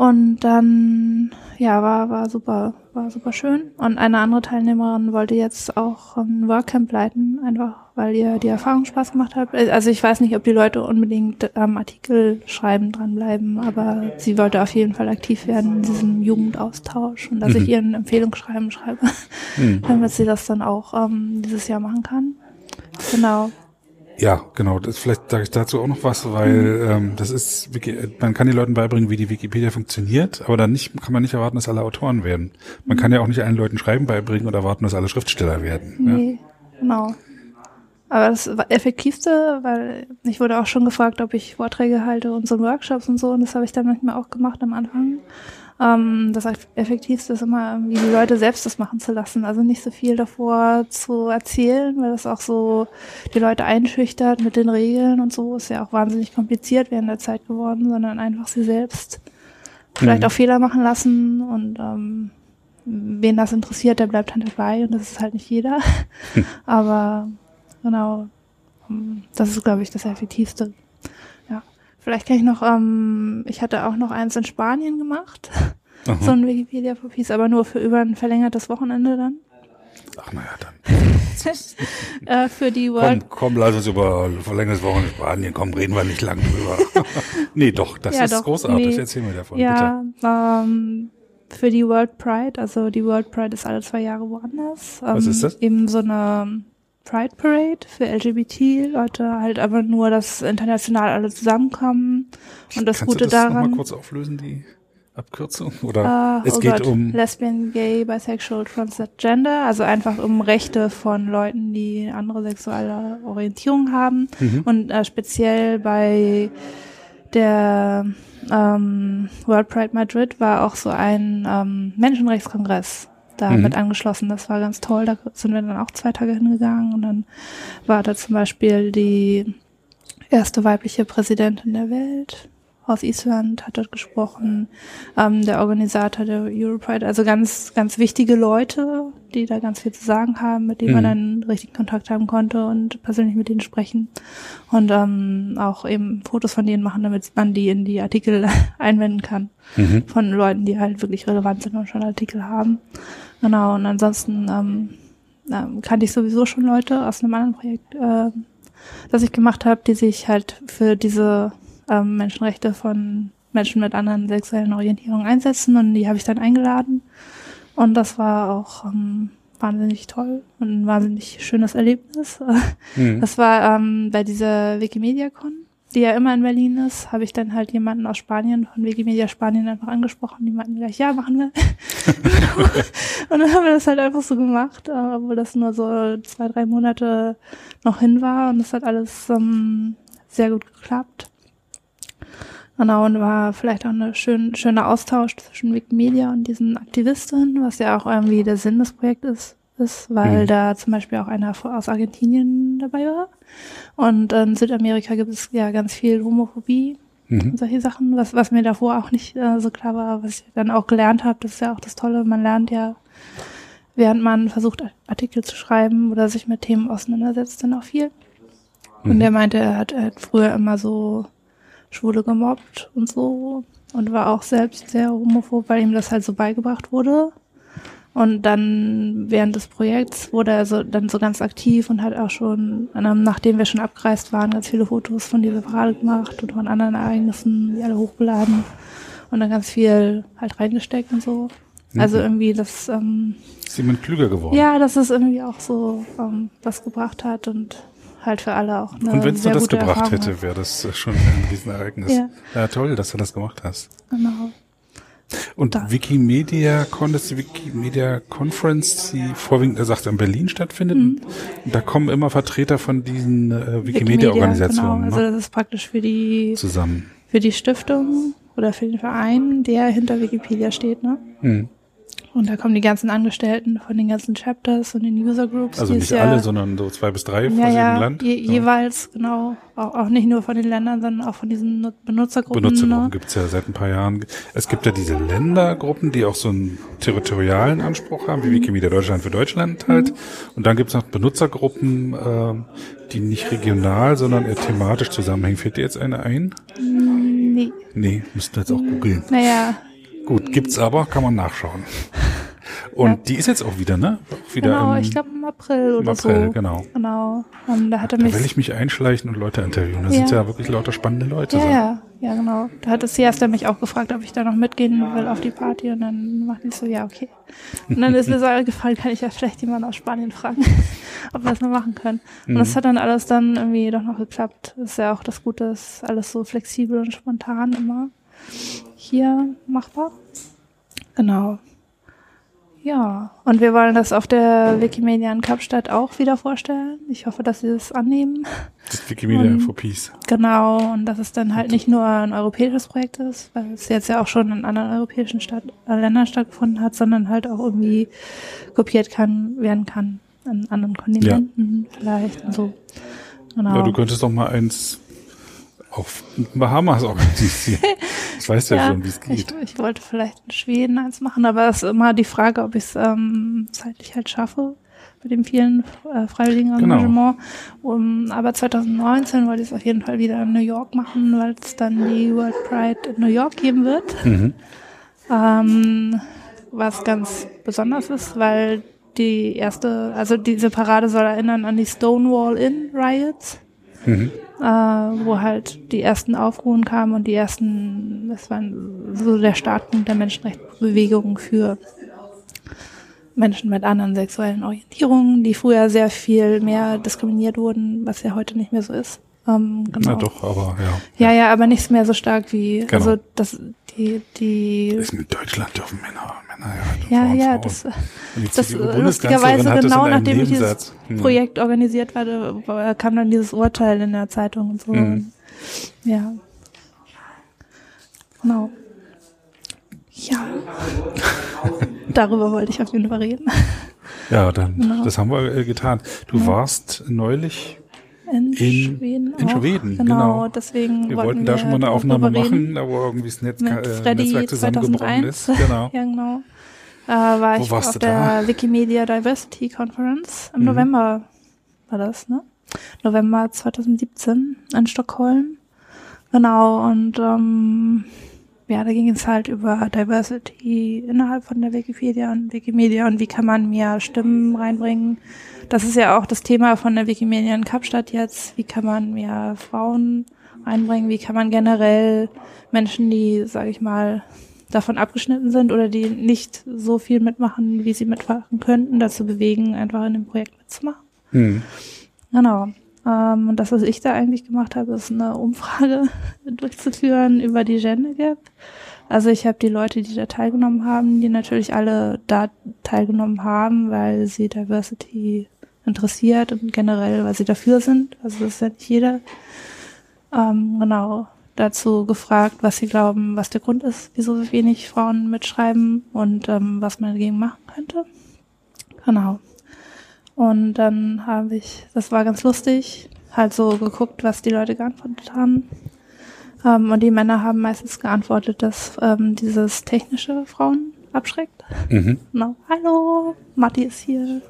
Und dann, ja, war, war super, war super schön. Und eine andere Teilnehmerin wollte jetzt auch ein Workcamp leiten, einfach weil ihr die Erfahrung Spaß gemacht hat. Also ich weiß nicht, ob die Leute unbedingt am Artikel schreiben dranbleiben, aber sie wollte auf jeden Fall aktiv werden in diesem Jugendaustausch und dass mhm. ich ihren Empfehlungsschreiben schreibe, mhm. damit sie das dann auch ähm, dieses Jahr machen kann. Genau.
Ja, genau. Das, vielleicht sage ich dazu auch noch was, weil ähm, das ist, man kann den Leuten beibringen, wie die Wikipedia funktioniert, aber dann nicht, kann man nicht erwarten, dass alle Autoren werden. Man kann ja auch nicht allen Leuten Schreiben beibringen und erwarten, dass alle Schriftsteller werden.
Nee, ja. genau. Aber das effektivste, weil ich wurde auch schon gefragt, ob ich Vorträge halte und so Workshops und so, und das habe ich dann manchmal auch gemacht am Anfang. Ähm, das Effektivste ist immer, irgendwie die Leute selbst das machen zu lassen. Also nicht so viel davor zu erzählen, weil das auch so die Leute einschüchtert mit den Regeln und so. Ist ja auch wahnsinnig kompliziert während der Zeit geworden, sondern einfach sie selbst vielleicht mhm. auch Fehler machen lassen und ähm, wen das interessiert, der bleibt dann dabei und das ist halt nicht jeder. Aber genau, ähm, das ist, glaube ich, das Effektivste. Vielleicht kann ich noch, ähm, ich hatte auch noch eins in Spanien gemacht.
Aha.
So ein Wikipedia for Peace, aber nur für über ein verlängertes Wochenende dann.
Ach naja, dann.
Äh, für die World
Komm, komm, lass uns über verlängertes Wochen in Spanien kommen, reden wir nicht lang drüber. nee, doch, das
Ja,
ist
doch,
großartig.
nee.
Erzähl mir davon, bitte.
Ja, ähm, für die World Pride, also die World Pride ist alle zwei Jahre woanders. Ähm,
Was ist das?
Eben so eine Pride Parade für LGBT-Leute, halt aber nur, dass international alle zusammenkommen. Und das
Kannst
Gute
du das
daran.
kurz auflösen, die Abkürzung? Oder
Äh,
es
oh
geht
Gott,
um.
Lesbian, Gay, Bisexual, Transgender, also einfach um Rechte von Leuten, die andere sexuelle Orientierung haben.
Mhm.
Und äh, speziell bei der ähm, World Pride Madrid war auch so ein ähm, Menschenrechtskongress da
Mhm.
mit angeschlossen. Das war ganz toll. Da sind wir dann auch zwei Tage hingegangen und dann war da zum Beispiel die erste weibliche Präsidentin der Welt aus Island hat dort gesprochen, ähm, der Organisator der Europride, also ganz, ganz wichtige Leute, die da ganz viel zu sagen haben, mit denen man
Mhm.
dann richtig Kontakt haben konnte und persönlich mit denen sprechen und ähm, auch eben Fotos von denen machen, damit man die in die Artikel einwenden kann
Mhm.
von Leuten, die halt wirklich relevant sind und schon Artikel haben. Genau, und ansonsten ähm, ähm, kannte ich sowieso schon Leute aus einem anderen Projekt, äh, das ich gemacht habe, die sich halt für diese ähm, Menschenrechte von Menschen mit anderen sexuellen Orientierungen einsetzen und die habe ich dann eingeladen. Und das war auch ähm, wahnsinnig toll und ein wahnsinnig schönes Erlebnis.
Mhm.
Das war ähm, bei dieser Wikimedia-Con, die ja immer in Berlin ist, habe ich dann halt jemanden aus Spanien, von Wikimedia Spanien einfach angesprochen. Die meinten gleich, ja, machen wir. und dann haben wir das halt einfach so gemacht, äh, obwohl das nur so zwei, drei Monate noch hin war. Und das hat alles ähm, sehr gut geklappt. Genau, und war vielleicht auch ein schön, schöner Austausch zwischen Wikimedia und diesen Aktivistinnen, was ja auch irgendwie der Sinn des Projektes ist, weil
Mhm.
da zum Beispiel auch einer aus Argentinien dabei war. Und in Südamerika gibt es ja ganz viel Homophobie
Mhm.
und solche Sachen, was, was mir davor auch nicht äh, so klar war, was ich dann auch gelernt habe. Das ist ja auch das Tolle, man lernt ja, während man versucht, Artikel zu schreiben oder sich mit Themen auseinandersetzt, dann auch viel. Und
Mhm.
der meinte, er hat, er hat früher immer so Schwule gemobbt und so und war auch selbst sehr homophob, weil ihm das halt so beigebracht wurde. Und dann während des Projekts wurde er so, dann so ganz aktiv und hat auch schon, nachdem wir schon abgereist waren, ganz viele Fotos von dieser Parade gemacht und von anderen Ereignissen, die alle hochgeladen und dann ganz viel halt reingesteckt und so. Also
Mhm.
irgendwie das, ähm,
Ist jemand klüger geworden?
ja, dass es irgendwie auch so ähm, was gebracht hat und halt für alle auch eine
Und wenn es das gebracht
Erfahrung
hätte, wäre das schon ein Riesenereignis.
Ja.
ja, toll, dass du das gemacht hast.
Genau.
Und
Da.
Wikimedia Con, das ist die Wikimedia Conference, die vorwiegend, er sagt, in Berlin stattfindet.
Mhm.
Und da kommen immer Vertreter von diesen äh, Wikimedia-Organisationen
Genau. Also
ne?
das ist praktisch für die
zusammen.
für die Stiftung oder für den Verein, der hinter Wikipedia steht, ne?
Hm.
Und da kommen die ganzen Angestellten von den ganzen Chapters und den User Groups.
Also nicht
es ja,
alle, sondern so zwei bis drei
ja,
aus jedem
ja,
Land.
Je,
Ja.
jeweils, genau. Auch, auch nicht nur von den Ländern, sondern auch von diesen Nu- Benutzergruppen.
Benutzergruppen
ne?
gibt's ja seit ein paar Jahren. Es gibt ja diese Ländergruppen, die auch so einen territorialen Anspruch haben,
Mhm.
wie Wikimedia Deutschland für Deutschland halt. Und dann gibt's noch Benutzergruppen, ähm, die nicht regional, sondern eher thematisch zusammenhängen. Fällt dir jetzt eine ein?
Nee.
Nee, müssten wir jetzt auch googeln.
Naja,
Gut, gibt's aber, kann man nachschauen. Und
Ja.
die ist jetzt auch wieder, ne? Auch wieder
genau,
im,
ich glaube im April oder
im April,
so.
genau.
Genau. Und da hat er
Da
mich.
will ich mich einschleichen und Leute interviewen. Da
Ja.
sind ja wirklich lauter spannende Leute.
ja,
so.
ja, ja, genau. Da hat das Siesta mich auch gefragt, ob ich da noch mitgehen will auf die Party und dann machte ich so, ja, okay. Und dann ist mir so gefallen, kann ich ja vielleicht jemanden aus Spanien fragen, ob wir das mal machen können. Und das hat dann alles dann irgendwie doch noch geklappt. Das ist ja auch das Gute, ist alles so flexibel und spontan immer hier machbar. Genau. Ja, und wir wollen das auf der Wikimedia in Kapstadt auch wieder vorstellen. Ich hoffe, dass Sie das annehmen.
Das ist Wikimedia
Und-
for Peace.
Genau, und dass es dann halt nicht nur ein europäisches Projekt ist, weil es jetzt ja auch schon in anderen europäischen Stadt, äh, Ländern stattgefunden hat, sondern halt auch irgendwie kopiert kann, werden kann an anderen Kontinenten vielleicht und so. Genau.
Ja, du könntest doch mal eins auf Bahamas organisieren. Ich weiß ja, schon, wie es geht.
Ich, ich, wollte vielleicht in Schweden eins machen, aber es ist immer die Frage, ob ich es ähm, zeitlich halt schaffe mit dem vielen äh, freiwilligen genau. Engagement. Genau. Um, aber 2019 wollte ich es auf jeden Fall wieder in New York machen, weil es dann die World Pride in New York geben wird. Mhm. Ähm, was ganz besonders ist, weil die erste, also diese Parade soll erinnern an die Stonewall Inn Riots, mhm. Äh, wo halt die ersten Aufruhen kamen und die ersten, das waren so der Startpunkt der Menschenrechtsbewegung für Menschen mit anderen sexuellen Orientierungen, die früher sehr viel mehr diskriminiert wurden, was ja heute nicht mehr so ist.
Ähm, genau. Na doch, aber
ja. Ja, ja, aber nicht mehr so stark wie, genau. also das, die, die.
Das ist in Deutschland dürfen Männer, Männer
ja. Ja, ja, das, das lustigerweise genau nachdem dieses hm. Projekt organisiert war, kam dann dieses Urteil in der Zeitung und so. Hm. Ja. Genau. Ja. Darüber wollte ich auf jeden Fall reden.
Ja, dann, genau. das haben wir äh, getan. Du ja. warst neulich
in, in Schweden.
In Schweden, genau. genau.
Deswegen
wir wollten da schon mal eine Aufnahme machen, aber irgendwie das Netz,
Mit äh, Freddy Netzwerk zusammengebrochen ist. Genau. ja, genau. Äh, war Wo ich auf der Wikimedia Diversity Conference im mhm. November war das, ne? November 2017 in Stockholm. Genau, und ähm, ja, da ging es halt über Diversity innerhalb von der Wikipedia und Wikimedia und wie kann man mehr Stimmen reinbringen. Das ist ja auch das Thema von der Wikimedia in Kapstadt jetzt. Wie kann man mehr Frauen reinbringen? Wie kann man generell Menschen, die, sage ich mal, davon abgeschnitten sind oder die nicht so viel mitmachen, wie sie mitmachen könnten, dazu bewegen, einfach in dem Projekt mitzumachen. Mhm. Genau. Ähm, und das, was ich da eigentlich gemacht habe, ist eine Umfrage durchzuführen über die Gender Gap. Also ich habe die Leute, die da teilgenommen haben, die natürlich alle da teilgenommen haben, weil sie Diversity interessiert und generell, weil sie dafür sind. Also das ist ja nicht jeder. Ähm, genau dazu gefragt, was sie glauben, was der Grund ist, wieso so wenig Frauen mitschreiben und ähm, was man dagegen machen könnte. Genau. Und dann habe ich, das war ganz lustig, halt so geguckt, was die Leute geantwortet haben. Ähm, und die Männer haben meistens geantwortet, dass ähm, dieses technische Frauen abschreckt. Mhm. Genau. Hallo, Matti ist hier.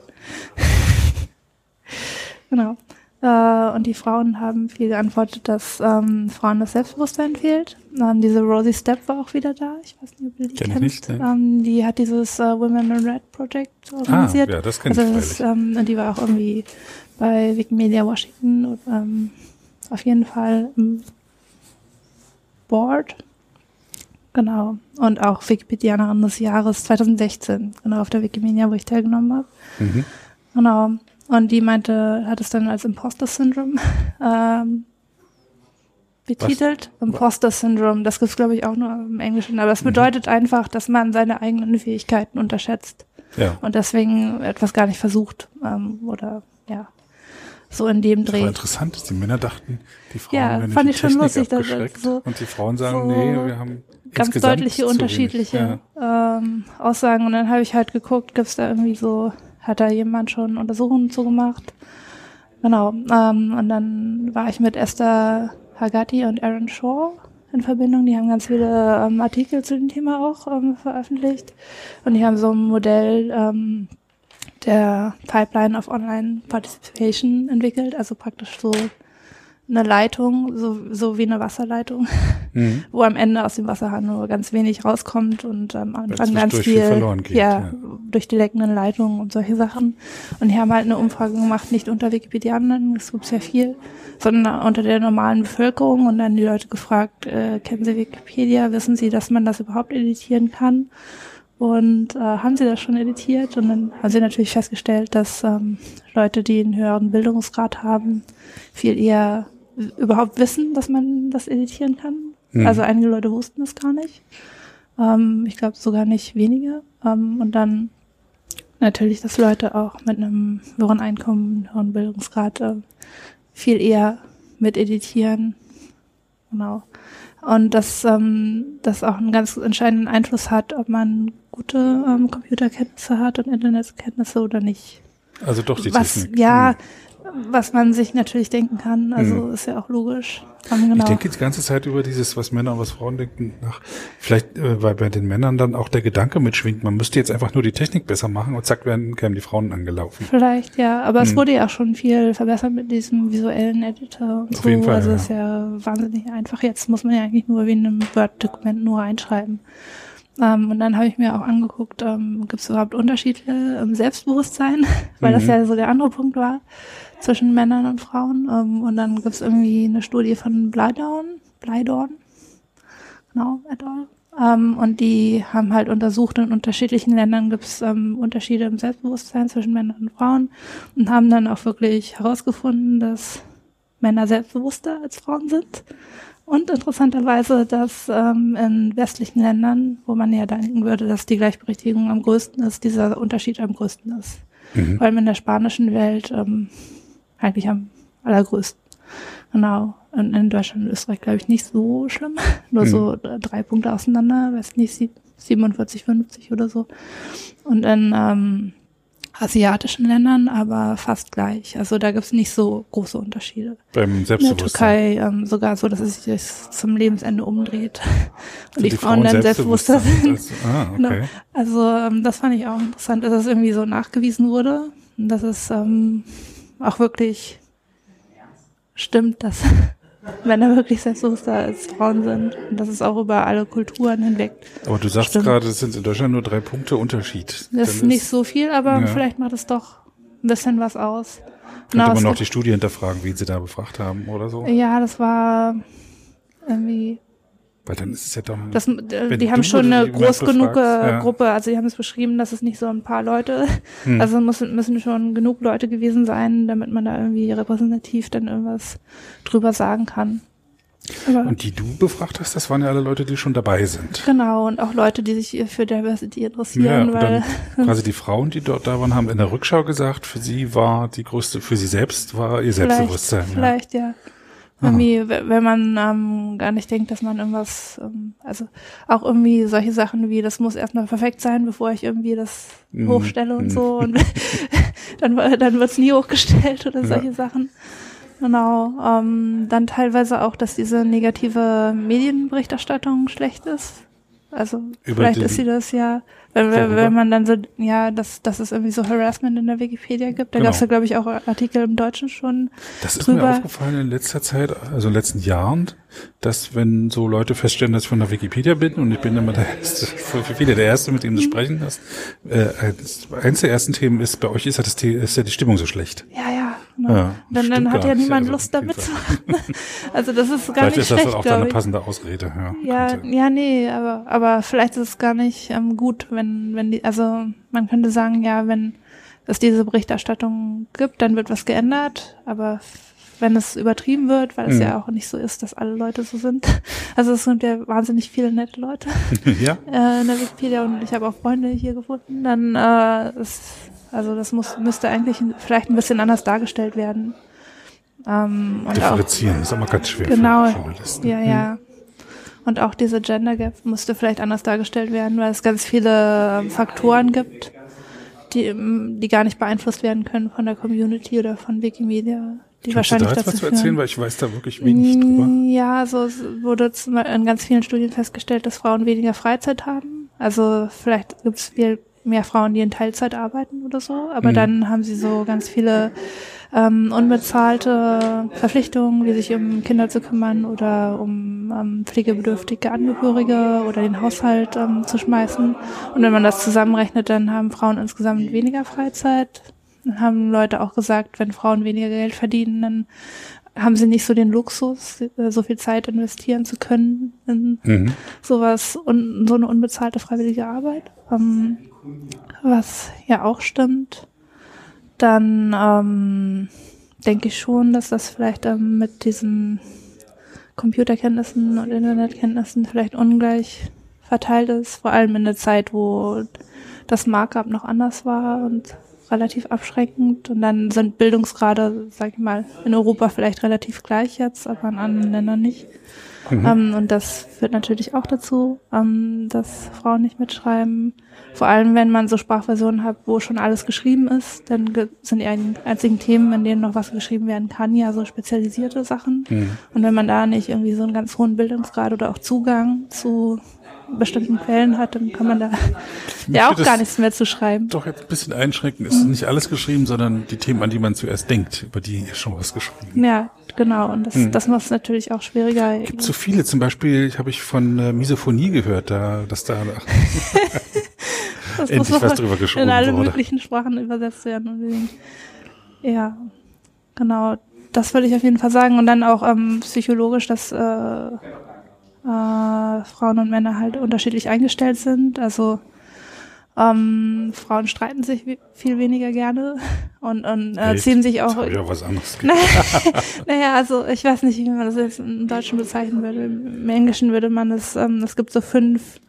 Genau. Äh, und die Frauen haben viel geantwortet, dass ähm, Frauen das Selbstbewusstsein fehlt. Ähm, diese Rosie Step war auch wieder da. Ich weiß nicht, ob ihr die Kenn kennt. Ne? Ähm, die hat dieses äh, Women in Red Project organisiert.
Ah, ja, das kennt also
das, ähm, Und die war auch irgendwie bei Wikimedia Washington und ähm, auf jeden Fall im Board. Genau. Und auch Wikipedianerin des Jahres 2016. Genau, auf der Wikimedia, wo ich teilgenommen habe. Mhm. Genau. Und die meinte, hat es dann als Imposter Syndrome ähm, betitelt. Was? Imposter Syndrome, das gibt's glaube ich auch nur im Englischen, aber das mhm. bedeutet mhm. einfach, dass man seine eigenen Fähigkeiten unterschätzt. Ja. Und deswegen etwas gar nicht versucht ähm, oder ja, so in dem Dreh. Das war
interessant, dass die Männer dachten, die Frauen
ja,
werden
fand ich schon lustig, dass
so, und die Frauen sagen, so nee, wir haben
ganz deutliche unterschiedliche ja. ähm, Aussagen und dann habe ich halt geguckt, gibt's da irgendwie so hat da jemand schon Untersuchungen zugemacht. Genau. Ähm, und dann war ich mit Esther Hagati und Aaron Shaw in Verbindung. Die haben ganz viele ähm, Artikel zu dem Thema auch ähm, veröffentlicht. Und die haben so ein Modell ähm, der Pipeline of Online Participation entwickelt, also praktisch so eine Leitung, so, so wie eine Wasserleitung, mhm. wo am Ende aus dem Wasserhahn nur ganz wenig rauskommt und am Anfang ganz viel,
viel geht, ja,
ja, durch die leckenden Leitungen und solche Sachen. Und die haben halt eine Umfrage gemacht, nicht unter Wikipedianern, das gibt ja viel, sondern unter der normalen Bevölkerung und dann die Leute gefragt, äh, kennen Sie Wikipedia, wissen Sie, dass man das überhaupt editieren kann? Und äh, haben sie das schon editiert? Und dann haben sie natürlich festgestellt, dass ähm, Leute, die einen höheren Bildungsgrad haben, viel eher überhaupt wissen, dass man das editieren kann. Mhm. Also einige Leute wussten es gar nicht. Ähm, ich glaube sogar nicht wenige. Ähm, und dann natürlich, dass Leute auch mit einem höheren Einkommen, höheren Bildungsgrad äh, viel eher mit editieren. Genau. Und dass ähm, das auch einen ganz entscheidenden Einfluss hat, ob man gute ähm, Computerkenntnisse hat und Internetkenntnisse oder nicht.
Also doch die
Was,
Technik.
Ja,
hm
was man sich natürlich denken kann. Also mhm. ist ja auch logisch.
Genau. Ich denke die ganze Zeit über dieses, was Männer und was Frauen denken, nach. Vielleicht, äh, weil bei den Männern dann auch der Gedanke mitschwingt, man müsste jetzt einfach nur die Technik besser machen und zack, werden kämen die Frauen angelaufen.
Vielleicht, ja. Aber hm. es wurde ja auch schon viel verbessert mit diesem visuellen Editor und Auf so. Jeden Fall, also ja. ist ja wahnsinnig einfach. Jetzt muss man ja eigentlich nur wie in einem Word-Dokument nur reinschreiben. Ähm, und dann habe ich mir auch angeguckt, ähm, gibt es überhaupt Unterschiede im Selbstbewusstsein, weil mhm. das ja so der andere Punkt war zwischen Männern und Frauen. Ähm, und dann gibt es irgendwie eine Studie von Bleidorn, Bleidorn, genau, et al. Ähm, und die haben halt untersucht, in unterschiedlichen Ländern gibt es ähm, Unterschiede im Selbstbewusstsein zwischen Männern und Frauen und haben dann auch wirklich herausgefunden, dass Männer selbstbewusster als Frauen sind. Und interessanterweise, dass ähm, in westlichen Ländern, wo man ja denken würde, dass die Gleichberechtigung am größten ist, dieser Unterschied am größten ist. Mhm. Vor allem in der spanischen Welt ähm, eigentlich am allergrößten. Genau. Und in Deutschland und Österreich glaube ich nicht so schlimm. Nur mhm. so drei Punkte auseinander, weiß nicht, 47, 50 oder so. Und in ähm, asiatischen Ländern aber fast gleich. Also da gibt es nicht so große Unterschiede.
Beim Selbstbewusstsein. In
der Türkei ähm, sogar so, dass es sich zum Lebensende umdreht. Und die, die, Frauen, Frauen dann selbstbewusster sind. Als, ah, okay. Genau. Also ähm, das fand ich auch interessant, dass es irgendwie so nachgewiesen wurde. Dass es ähm, auch wirklich stimmt, dass Männer wirklich selbstbewusster als Frauen sind. Und das ist auch über alle Kulturen hinweg.
Aber du sagst stimmt. gerade, es sind in Deutschland nur drei Punkte Unterschied.
Das ist nicht so viel, aber ja. vielleicht macht es doch ein bisschen was aus.
Könnte man noch die Studie hinterfragen, wie sie da befragt haben oder so?
Ja, das war irgendwie
weil dann ist es ja dann.
Das, äh, die haben schon eine groß genug ja. Gruppe, also sie haben es beschrieben, dass es nicht so ein paar Leute, hm. also müssen, müssen schon genug Leute gewesen sein, damit man da irgendwie repräsentativ dann irgendwas drüber sagen kann.
Aber und die du befragt hast, das waren ja alle Leute, die schon dabei sind.
Genau, und auch Leute, die sich für Diversity interessieren. Ja, weil
quasi die Frauen, die dort da waren, haben in der Rückschau gesagt, für sie war die größte, für sie selbst war ihr Selbstbewusstsein.
Vielleicht, ja. ja. Irgendwie, wenn man ähm, gar nicht denkt, dass man irgendwas, ähm, also auch irgendwie solche Sachen wie, das muss erstmal perfekt sein, bevor ich irgendwie das mm. hochstelle und mm. so. Und dann, dann wird's nie hochgestellt oder solche ja. Sachen. Genau. Ähm, dann teilweise auch, dass diese negative Medienberichterstattung schlecht ist. Also Über vielleicht ist sie das ja wenn, wenn man dann so, ja, dass, dass es irgendwie so Harassment in der Wikipedia gibt. Da genau. gab es ja, glaube ich, auch Artikel im Deutschen schon.
Das ist drüber. mir aufgefallen in letzter Zeit, also in den letzten Jahren, dass wenn so Leute feststellen, dass ich von der Wikipedia bin und ich bin immer der Erste, für viele der Erste, mit dem du sprechen hast, äh, eins der ersten Themen ist, bei euch ist ja, das, ist ja die Stimmung so schlecht.
Ja, ja. Genau. Ja, dann, dann hat ja niemand also Lust damit zu machen. also das ist gar
vielleicht
nicht schlecht,
Vielleicht ist das auch eine passende Ausrede.
Ja, ja, ja, nee, aber, aber vielleicht ist es gar nicht ähm, gut, wenn, wenn die, also man könnte sagen, ja, wenn es diese Berichterstattung gibt, dann wird was geändert, aber wenn es übertrieben wird, weil es mhm. ja auch nicht so ist, dass alle Leute so sind. Also es sind ja wahnsinnig viele nette Leute
ja.
äh, in der Wikipedia und ich habe auch Freunde hier gefunden, dann äh, ist also das muss, müsste eigentlich vielleicht ein bisschen anders dargestellt werden.
Ähm, und Differenzieren auch, ist immer ganz schwer
genau, für Journalisten. Ja, ja. Hm. Und auch diese Gender Gap müsste vielleicht anders dargestellt werden, weil es ganz viele Faktoren gibt, die, die gar nicht beeinflusst werden können von der Community oder von Wikimedia. Die
Kannst
wahrscheinlich
du da jetzt was zu erzählen, weil ich weiß da wirklich wenig drüber.
Ja, so also wurde in ganz vielen Studien festgestellt, dass Frauen weniger Freizeit haben. Also vielleicht gibt es viel mehr Frauen, die in Teilzeit arbeiten oder so, aber mhm. dann haben sie so ganz viele ähm, unbezahlte Verpflichtungen, wie sich um Kinder zu kümmern oder um ähm, pflegebedürftige Angehörige oder den Haushalt ähm, zu schmeißen. Und wenn man das zusammenrechnet, dann haben Frauen insgesamt weniger Freizeit. Dann haben Leute auch gesagt, wenn Frauen weniger Geld verdienen, dann haben sie nicht so den Luxus, äh, so viel Zeit investieren zu können in mhm. sowas und so eine unbezahlte freiwillige Arbeit. Ähm, was ja auch stimmt. Dann ähm, denke ich schon, dass das vielleicht ähm, mit diesen Computerkenntnissen und Internetkenntnissen vielleicht ungleich verteilt ist, vor allem in der Zeit, wo das Markup noch anders war und relativ abschreckend. Und dann sind Bildungsgrade, sag ich mal, in Europa vielleicht relativ gleich jetzt, aber in anderen Ländern nicht. Mhm. Ähm, und das führt natürlich auch dazu, ähm, dass Frauen nicht mitschreiben. Vor allem, wenn man so Sprachversionen hat, wo schon alles geschrieben ist, dann sind die einzigen Themen, in denen noch was geschrieben werden kann, ja so spezialisierte Sachen. Mhm. Und wenn man da nicht irgendwie so einen ganz hohen Bildungsgrad oder auch Zugang zu bestimmten Quellen hat, dann kann man da ja auch gar nichts mehr zu schreiben.
Doch jetzt ein bisschen einschränken. Es ist nicht alles geschrieben, sondern die Themen, an die man zuerst denkt, über die ist schon was geschrieben.
Ja, genau. Und das, hm. das macht es natürlich auch schwieriger.
Gibt so viele. Zum Beispiel habe ich von äh, Misophonie gehört, da, dass da
das endlich was drüber geschrieben In alle wurde. möglichen Sprachen übersetzt werden. Ja, genau. Das würde ich auf jeden Fall sagen. Und dann auch ähm, psychologisch, dass äh, äh, Frauen und Männer halt unterschiedlich eingestellt sind. Also ähm, Frauen streiten sich viel weniger gerne und, und äh, ziehen sich auch.
Ja, was anderes.
naja, also ich weiß nicht, wie man das jetzt im Deutschen bezeichnen würde. Im Englischen würde man es, ähm, es gibt so fünf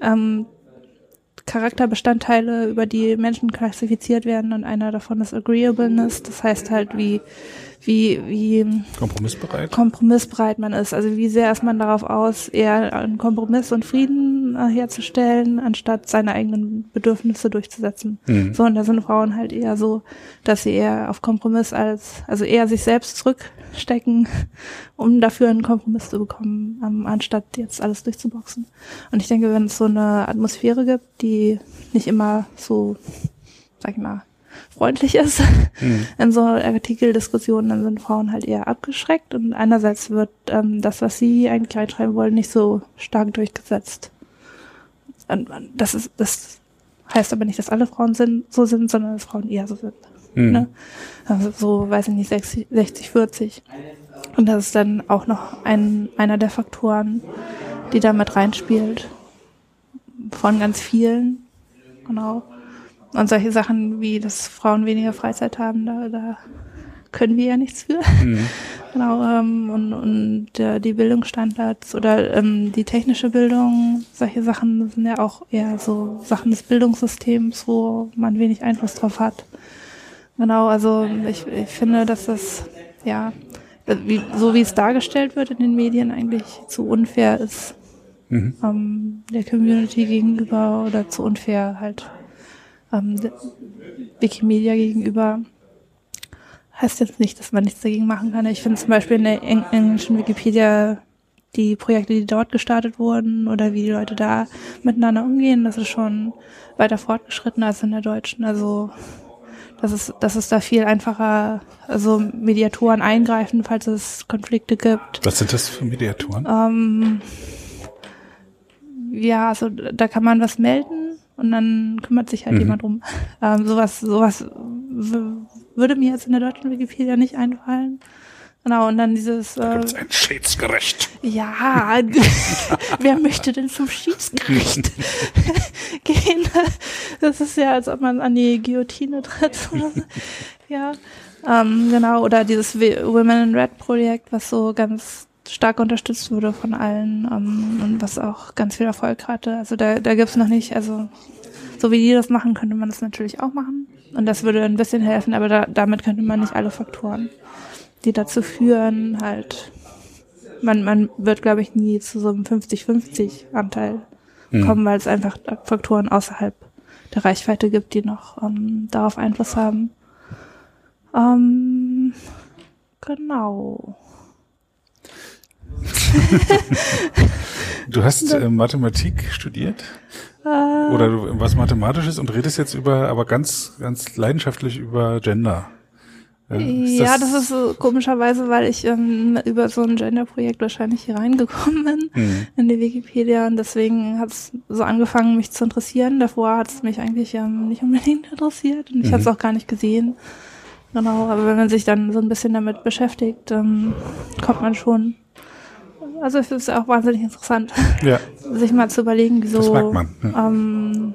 ähm, Charakterbestandteile, über die Menschen klassifiziert werden und einer davon ist Agreeableness. Das heißt halt, wie wie, wie
kompromissbereit.
kompromissbereit man ist. Also wie sehr ist man darauf aus, eher einen Kompromiss und Frieden äh, herzustellen, anstatt seine eigenen Bedürfnisse durchzusetzen. Mhm. So, und da sind Frauen halt eher so, dass sie eher auf Kompromiss als, also eher sich selbst zurückstecken, um dafür einen Kompromiss zu bekommen, ähm, anstatt jetzt alles durchzuboxen. Und ich denke, wenn es so eine Atmosphäre gibt, die nicht immer so, sag ich mal, freundlich ist. Mhm. In so Artikeldiskussionen dann sind Frauen halt eher abgeschreckt und einerseits wird ähm, das, was sie eigentlich reinschreiben wollen, nicht so stark durchgesetzt. Und das ist, das heißt aber nicht, dass alle Frauen sind, so sind, sondern dass Frauen eher so sind. Mhm. Ne? Also so, weiß ich nicht, 60, 60, 40. Und das ist dann auch noch ein, einer der Faktoren, die da mit reinspielt. Von ganz vielen. Genau. Und solche Sachen wie, dass Frauen weniger Freizeit haben, da, da können wir ja nichts für. Mhm. genau, ähm, und, und äh, die Bildungsstandards oder ähm, die technische Bildung, solche Sachen sind ja auch eher so Sachen des Bildungssystems, wo man wenig Einfluss drauf hat. Genau, also ich, ich finde, dass das, ja, wie, so wie es dargestellt wird in den Medien, eigentlich zu unfair ist. Mhm. Ähm, der Community gegenüber oder zu unfair halt ähm, Wikimedia gegenüber. Heißt jetzt nicht, dass man nichts dagegen machen kann. Ich finde zum Beispiel in der Eng englischen Wikipedia die Projekte, die dort gestartet wurden oder wie die Leute da miteinander umgehen, das ist schon weiter fortgeschritten als in der deutschen. Also das ist, das ist da viel einfacher, also Mediatoren eingreifen, falls es Konflikte gibt.
Was sind das für Mediatoren?
Ähm, ja, also da kann man was melden und dann kümmert sich halt mhm. jemand drum. Ähm, sowas, sowas würde mir jetzt in der deutschen Wikipedia nicht einfallen. Genau, und dann dieses.
Da gibt's äh, ein Schiedsgericht.
Ja, wer möchte denn zum Schiedsgericht gehen? Das ist ja, als ob man an die Guillotine tritt. ja, ähm, genau, oder dieses Women in Red Projekt, was so ganz stark unterstützt wurde von allen ähm, und was auch ganz viel Erfolg hatte. Also da, da gibt's noch nicht, also so wie die das machen, könnte man das natürlich auch machen. Und das würde ein bisschen helfen, aber da, damit könnte man nicht alle Faktoren, die dazu führen, halt, man, man wird, glaube ich, nie zu so einem 50-50 Anteil mhm. kommen, weil es einfach Faktoren außerhalb der Reichweite gibt, die noch ähm, darauf Einfluss haben. Ähm, genau.
Du hast äh, Mathematik studiert? Äh, Oder du, was Mathematisches und redest jetzt über, aber ganz, ganz leidenschaftlich über Gender.
Ja, das, das, ist so komischerweise, weil ich ähm, über so ein Gender-Projekt wahrscheinlich hier reingekommen bin mhm. in die Wikipedia und deswegen hat es so angefangen, mich zu interessieren. Davor hat es mich eigentlich ähm, nicht unbedingt interessiert und ich mhm. habe es auch gar nicht gesehen. Genau, aber wenn man sich dann so ein bisschen damit beschäftigt, ähm, kommt man schon also ich finde es auch wahnsinnig interessant, ja. sich mal zu überlegen, wieso ja. ähm,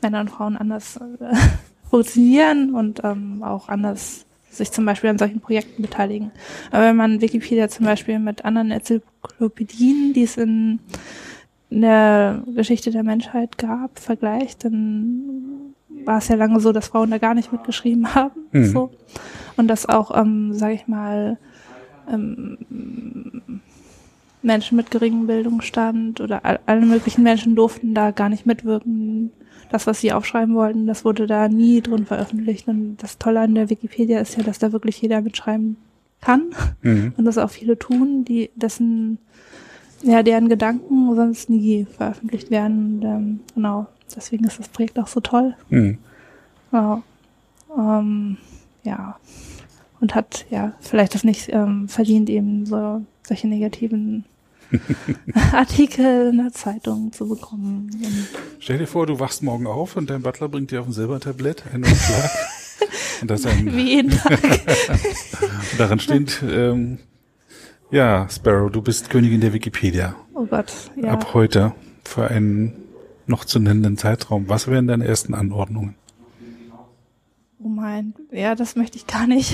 Männer und Frauen anders äh, funktionieren und ähm, auch anders sich zum Beispiel an solchen Projekten beteiligen. Aber wenn man Wikipedia zum Beispiel mit anderen Enzyklopädien, die es in, in der Geschichte der Menschheit gab, vergleicht, dann war es ja lange so, dass Frauen da gar nicht mitgeschrieben haben.
Mhm.
So. Und dass auch, ähm, sage ich mal, ähm, Menschen mit geringem Bildungsstand oder all, alle möglichen Menschen durften da gar nicht mitwirken. Das, was sie aufschreiben wollten, das wurde da nie drin veröffentlicht. Und das Tolle an der Wikipedia ist ja, dass da wirklich jeder mitschreiben kann
Mhm.
und das auch viele tun, die dessen ja deren Gedanken sonst nie veröffentlicht werden. Und, ähm, genau, deswegen ist das Projekt auch so toll.
Mhm.
Ja, ähm, ja und hat ja vielleicht das nicht ähm, verdient, eben so solche negativen Artikel in der Zeitung zu bekommen.
Stell dir vor, du wachst morgen auf und dein Butler bringt dir auf ein Silbertablett einen Umschlag. und, das ein,
wie jeden Tag.
und darin steht, ähm, ja, Sparrow, du bist Königin der Wikipedia.
Oh Gott, ja.
Ab heute für einen noch zu nennenden Zeitraum. Was wären deine ersten Anordnungen?
Oh mein, ja, das möchte ich gar nicht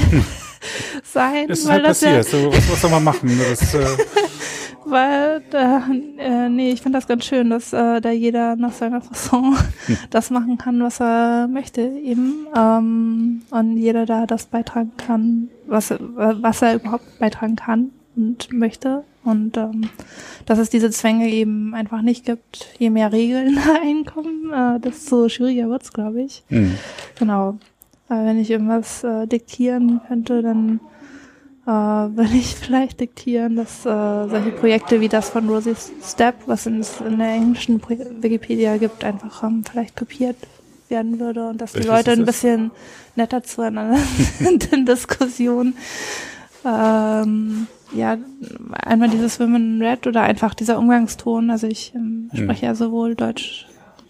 sein,
Es ist
weil
halt
das ja,
passiert. So, was, was soll man machen? Das, äh,
weil da, äh, nee, ich finde das ganz schön, dass äh, da jeder nach seiner Fasson das machen kann, was er möchte eben ähm, und jeder da das beitragen kann, was was er überhaupt beitragen kann und möchte und ähm, dass es diese Zwänge eben einfach nicht gibt. Je mehr Regeln da einkommen, äh, desto schwieriger wird's, glaube ich.
hm.
Genau. Äh, wenn ich irgendwas äh, diktieren könnte, dann äh, würde ich vielleicht diktieren, dass äh, solche Projekte wie das von Rosie Step, was es in der englischen Pro Wikipedia gibt, einfach ähm, vielleicht kopiert werden würde und dass die
Welches
Leute
ist
ein bisschen netter zueinander sind in Diskussionen. Ähm, ja, einmal dieses Women Red oder einfach dieser Umgangston. Also ich ähm,
Mhm.
spreche ja sowohl Deutsch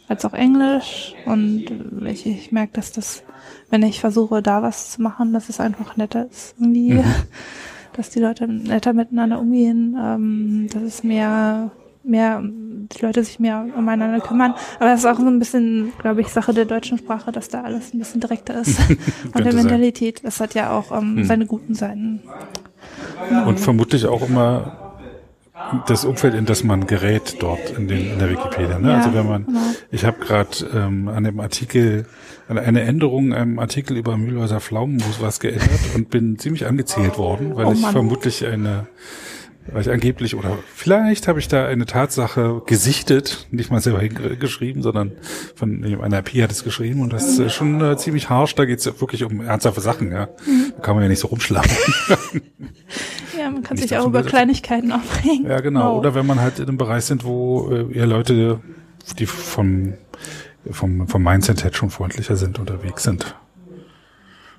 als auch Englisch und äh, ich, ich merke, dass das, wenn ich versuche, da was zu machen, dass es einfach netter ist irgendwie,
Mhm.
dass die Leute netter miteinander umgehen, ähm, dass es mehr, mehr, die Leute sich mehr umeinander kümmern. Aber das ist auch so ein bisschen, glaube ich, Sache der deutschen Sprache, dass da alles ein bisschen direkter ist. und der. Mentalität, das hat ja auch ähm,
Mhm.
seine guten Seiten.
Und vermutlich auch immer das Umfeld, in das man gerät dort in, den, in der Wikipedia. Ne?
Ja,
also wenn man,
genau.
ich habe gerade ähm, an dem Artikel, an eine Änderung, einem Artikel über Mühlhäuser Pflaumenmus was geändert und bin ziemlich angezählt worden, weil
Oh
ich
Mann.
vermutlich eine, weil ich angeblich oder vielleicht habe ich da eine Tatsache gesichtet, nicht mal selber hingeschrieben, sondern von einer Pi hat es geschrieben und das ist schon äh, ziemlich harsch. Da geht es wirklich um ernsthafte Sachen. Ja,
Mhm.
da kann man ja nicht so rumschlagen.
Ja, man kann sich auch über. Kleinigkeiten aufregen.
Ja, genau.
Wow.
Oder wenn man halt in einem Bereich sind, wo äh, eher Leute, die vom, vom, vom Mindset her schon freundlicher sind, unterwegs sind.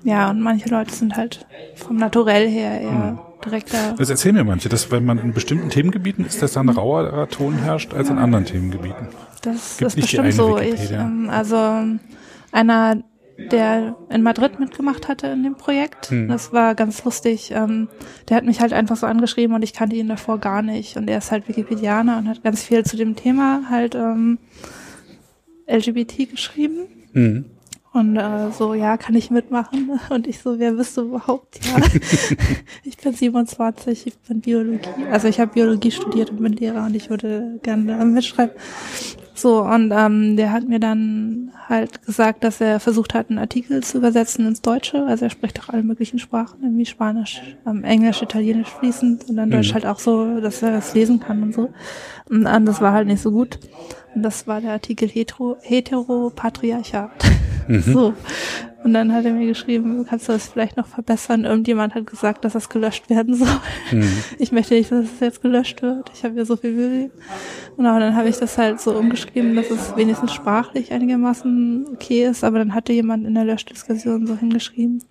Ja, und manche Leute sind halt vom Naturell her eher
Hm.
direkter.
Das erzählen mir manche, dass wenn man in bestimmten Themengebieten ist, dass da ein rauer Ton herrscht als in anderen Themengebieten.
Das
Gibt
ist bestimmt so. Ich, ähm, also einer, der in Madrid mitgemacht hatte in dem Projekt,
Hm.
das war ganz lustig. Ähm, der hat mich halt einfach so angeschrieben und ich kannte ihn davor gar nicht. Und er ist halt Wikipedianer und hat ganz viel zu dem Thema halt ähm, LGBT geschrieben.
Mhm.
Und äh, so, ja, kann ich mitmachen? Und ich so, wer bist du überhaupt? Ja, ich bin 27, ich bin Biologie. Also ich habe Biologie studiert und bin Lehrer und ich würde gerne mitschreiben. So, und ähm, der hat mir dann halt gesagt, dass er versucht hat, einen Artikel zu übersetzen ins Deutsche. Also er spricht auch alle möglichen Sprachen, irgendwie Spanisch, ähm, Englisch, Italienisch fließend und dann Deutsch
Mhm.
halt auch so, dass er das lesen kann und so. Und ähm, das war halt nicht so gut. Und das war der Artikel Hetero, Heteropatriarchat. So. Und dann hat er mir geschrieben, kannst du das vielleicht noch verbessern? Irgendjemand hat gesagt, dass das gelöscht werden soll.
Mhm.
Ich möchte nicht, dass es jetzt gelöscht wird. Ich habe ja so viel Mühe. Genau, und dann habe ich das halt so umgeschrieben, dass es wenigstens sprachlich einigermaßen okay ist. Aber dann hatte jemand in der Löschdiskussion so hingeschrieben,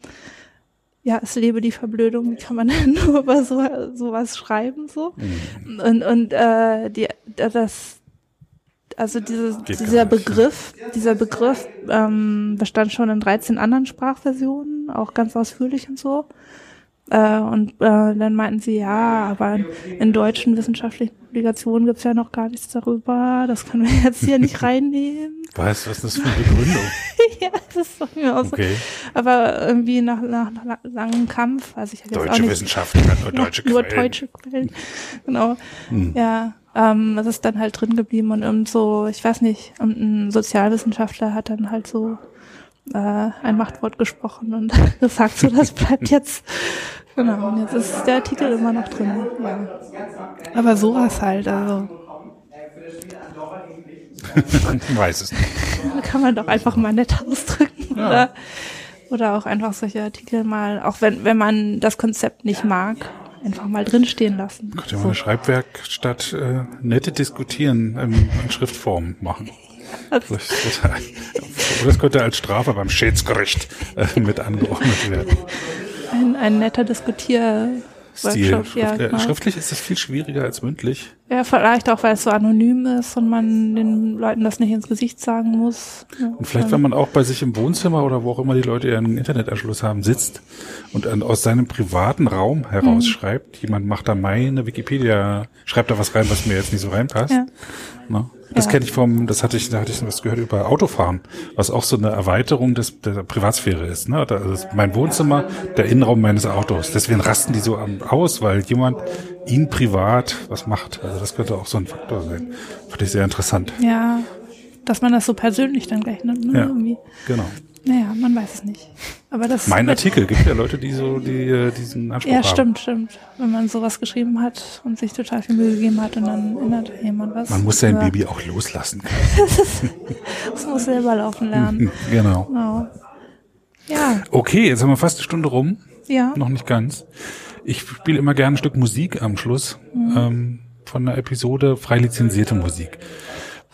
ja, es lebe die Verblödung, wie kann man denn nur über so sowas schreiben so?
Mhm.
Und, und äh, die, das, also dieses, dieser
nicht.
Begriff, dieser Begriff ähm, bestand schon in 13 anderen Sprachversionen, auch ganz ausführlich und so. Äh, und äh, dann meinten sie, ja, aber in, in deutschen wissenschaftlichen Publikationen gibt's ja noch gar nichts darüber, das können wir jetzt hier nicht reinnehmen.
Weißt du, was ist das für eine Begründung?
ja, das ist doch mir auch so.
Okay.
Aber irgendwie nach, nach, nach langem Kampf, also ich habe jetzt auch
Deutsche
nicht
Wissenschaftler, nur deutsche
nur
Quellen.
deutsche Quellen. Genau.
Hm.
Ja, ähm, es ist dann halt drin geblieben und irgend so, ich weiß nicht, und ein Sozialwissenschaftler hat dann halt so äh, ein Machtwort gesprochen und gesagt, so das bleibt jetzt. Genau, und jetzt ist der Artikel immer noch drin. Ja. Aber sowas halt, also.
Weiß es nicht.
Da kann man doch einfach mal nett ausdrücken.
Ja.
Oder, oder auch einfach solche Artikel mal, auch wenn, wenn man das Konzept nicht mag, einfach mal drinstehen lassen.
Könnte ja mal eine Schreibwerkstatt äh, nette Diskutieren ähm, in Schriftform machen. Das, das, das könnte als Strafe beim Schädsgericht äh, mit angeordnet werden.
Ein, ein netter Diskutier.
Stil.
Workshop, ja,
Schrift, äh,
genau.
schriftlich ist das viel schwieriger als mündlich.
Ja, vielleicht auch, weil es so anonym ist und man den Leuten das nicht ins Gesicht sagen muss. Ja,
Und vielleicht, wenn man auch bei sich im Wohnzimmer oder wo auch immer die Leute ihren Internetanschluss haben, sitzt und an, aus seinem privaten Raum herausschreibt, jemand macht da meine Wikipedia, schreibt da was rein, was mir jetzt nicht so reinpasst.
Ja.
Ne? Das
Ja.
kenne ich vom, das hatte ich, da hatte ich was gehört über Autofahren, was auch so eine Erweiterung des, der Privatsphäre ist. Ne? Da ist mein Wohnzimmer, der Innenraum meines Autos. Deswegen rasten die so am- aus, weil jemand ihn privat was macht. Also das könnte auch so ein Faktor sein. Fand ich sehr interessant.
ja, dass man das so persönlich dann gleich nimmt. Ne?
Ja.
Irgendwie.
Genau.
Naja, man weiß es nicht. Aber das
Mein Artikel gibt ja Leute, die so die, äh, diesen Anspruch
Ja,
haben.
stimmt, stimmt. Wenn man sowas geschrieben hat und sich total viel Mühe gegeben hat und dann ändert jemand was.
Man muss sein
Ja,
Baby auch loslassen können.
Das muss selber laufen lernen.
genau.
Genau. Ja,
Okay, jetzt haben wir fast eine Stunde rum.
ja.
Noch nicht ganz. Ich spiele immer gerne ein Stück Musik am Schluss
Mhm.
ähm, von einer Episode, frei lizenzierte Musik.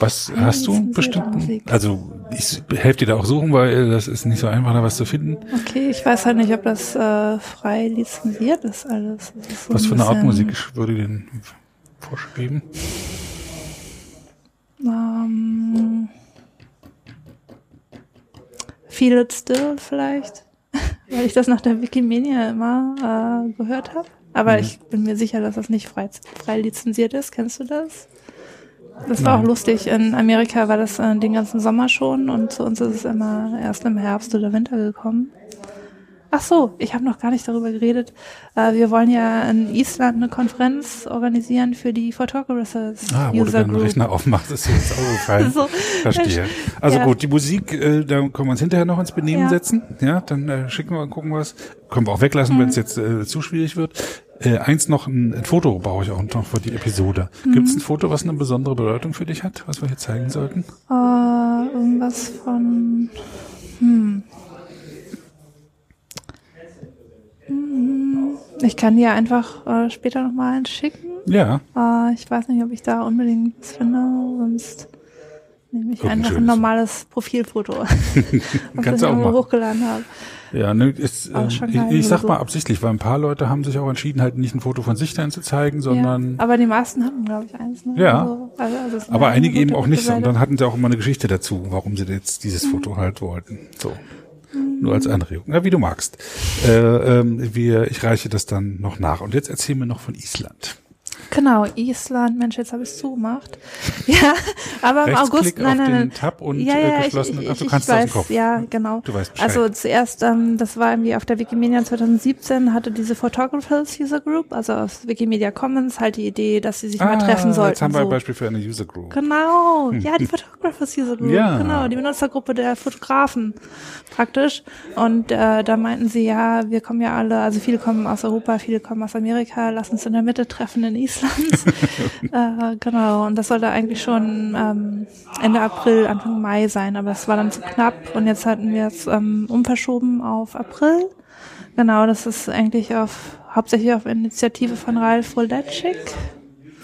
Was hast du bestimmt? Also ich helfe dir da auch suchen, weil das ist nicht so einfach, da was zu finden.
Okay, ich weiß halt nicht, ob das äh, frei lizenziert ist alles. Ist so
Was
ein
für eine Art Musik würde dir denn vorschweben?
Ähm, Feel It Still vielleicht, weil ich das nach der Wikimedia immer äh, gehört habe. Aber
Mhm.
ich bin mir sicher, dass das nicht frei, frei lizenziert ist. Kennst du das? Das war
Nein.
auch lustig. In Amerika war das äh, den ganzen Sommer schon und zu uns ist es immer erst im Herbst oder Winter gekommen. Ach so, ich habe noch gar nicht darüber geredet. Äh, wir wollen ja in Island eine Konferenz organisieren für die Photographers
Ah, wo du
User
deinen
Group.
Rechner aufmachst, ist dir ins Auge gefallen.
So.
Verstehe. Also
Ja.
gut, die Musik, äh, da können wir uns hinterher noch ins Benehmen
Ja.
setzen. Ja, dann äh, schicken wir und gucken was. Können wir auch weglassen,
Mhm.
wenn es jetzt äh, zu schwierig wird. Äh, eins noch, ein, ein Foto brauche ich auch noch für die Episode.
Mhm.
Gibt es ein Foto, was eine besondere Bedeutung für dich hat, was wir hier zeigen sollten?
Äh, irgendwas von. Hm. Hm, Ich kann dir einfach äh, später nochmal eins schicken.
Ja,
Äh, ich weiß nicht, ob ich da unbedingt was finde, sonst nehme ich
Guck, ein
einfach ein normales Profilfoto, was
Kannst
ich
auch
hochgeladen habe.
Ja, ne, ist, ähm, ich, ich sag mal absichtlich, weil ein paar Leute haben sich auch entschieden, halt nicht ein Foto von sich dahin zu zeigen, sondern
ja, aber die meisten hatten, glaube ich, eins. Ne?
Ja.
Also, also, also
Aber einige eben auch nicht. Und dann hatten sie auch immer eine Geschichte dazu, warum sie jetzt dieses Foto halt wollten. So. Nur als Anregung. Ja, wie du magst. Äh, ähm, wir, ich reiche das dann noch nach. Und jetzt erzähl mir noch von Island.
Genau, Island, Mensch, jetzt habe ich es zugemacht. Ja, aber im August, nein, nein, nein.
Tab und
ja,
äh,
ja, ich,
geschlossen.
ich,
Ach, du
ich
kannst dem
weiß,
Kopf.
ja, genau.
Du weißt Bescheid.
Also zuerst, ähm, das war irgendwie auf der Wikimedia 2017, hatte diese Photographers User Group, also aus Wikimedia Commons, halt die Idee, dass sie sich mal treffen sollten.
Ah, Jetzt haben wir ein
so.
Beispiel für eine User Group.
Genau, ja, die Photographers User Group,
Ja.
genau, die Benutzergruppe der Fotografen praktisch. Und äh, da meinten sie, ja, wir kommen ja alle, also viele kommen aus Europa, viele kommen aus Amerika, lass uns in der Mitte treffen in Island. äh, genau, und das sollte eigentlich schon ähm, Ende April, Anfang Mai sein, aber es war dann zu knapp und jetzt hatten wir es ähm, umverschoben auf April. Genau, das ist eigentlich auf hauptsächlich auf Initiative von Ralf Roletschik.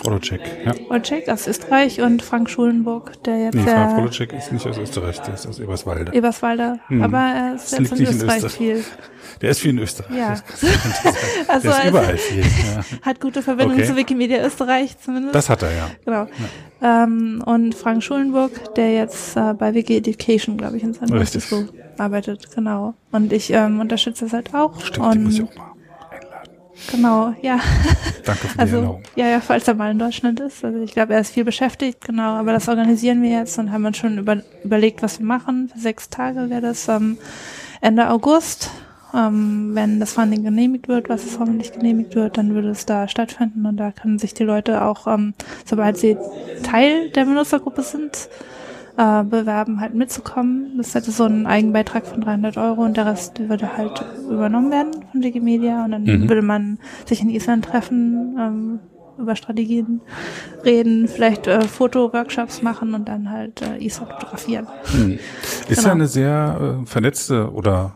Volocek, ja.
Olczek aus Österreich und Frank Schulenburg, der jetzt
Nee, Frank Volocek ist nicht aus Österreich, der ist aus Eberswalde.
Eberswalder, aber er ist
Das
jetzt in
nicht in
Österreich
Österreich.
viel.
Der ist viel in Österreich.
Ja. Also
Der ist
er
überall viel. Ja.
hat gute Verbindung
Okay.
zu Wikimedia Österreich zumindest.
Das hat er, ja.
genau. Ähm, und Frank Schulenburg, der jetzt äh, bei Wiki Education, glaube ich, in San. Francisco arbeitet, genau. Und ich ähm, unterstütze das halt auch.
Stimmt,
und
die muss ich auch mal.
Genau, ja.
Danke für die
Also,
Erinnerung.
ja, ja, falls er mal in Deutschland ist. Also ich glaube, er ist viel beschäftigt, genau, aber das organisieren wir jetzt und haben uns schon über, überlegt, was wir machen. Für sechs Tage wäre das ähm, Ende August. Ähm, wenn das Funding genehmigt wird, was es hoffentlich genehmigt wird, dann würde es da stattfinden und da können sich die Leute auch, ähm, sobald sie Teil der Benutzergruppe sind, äh, bewerben, halt mitzukommen. Das hätte so einen Eigenbeitrag von 300 Euro und der Rest würde halt übernommen werden von Wikimedia und dann
Mhm.
würde man sich in Island treffen, ähm, über Strategien reden, vielleicht äh, Fotoworkshops machen und dann halt äh, Island fotografieren.
Ist
Genau.
ja eine sehr äh, vernetzte oder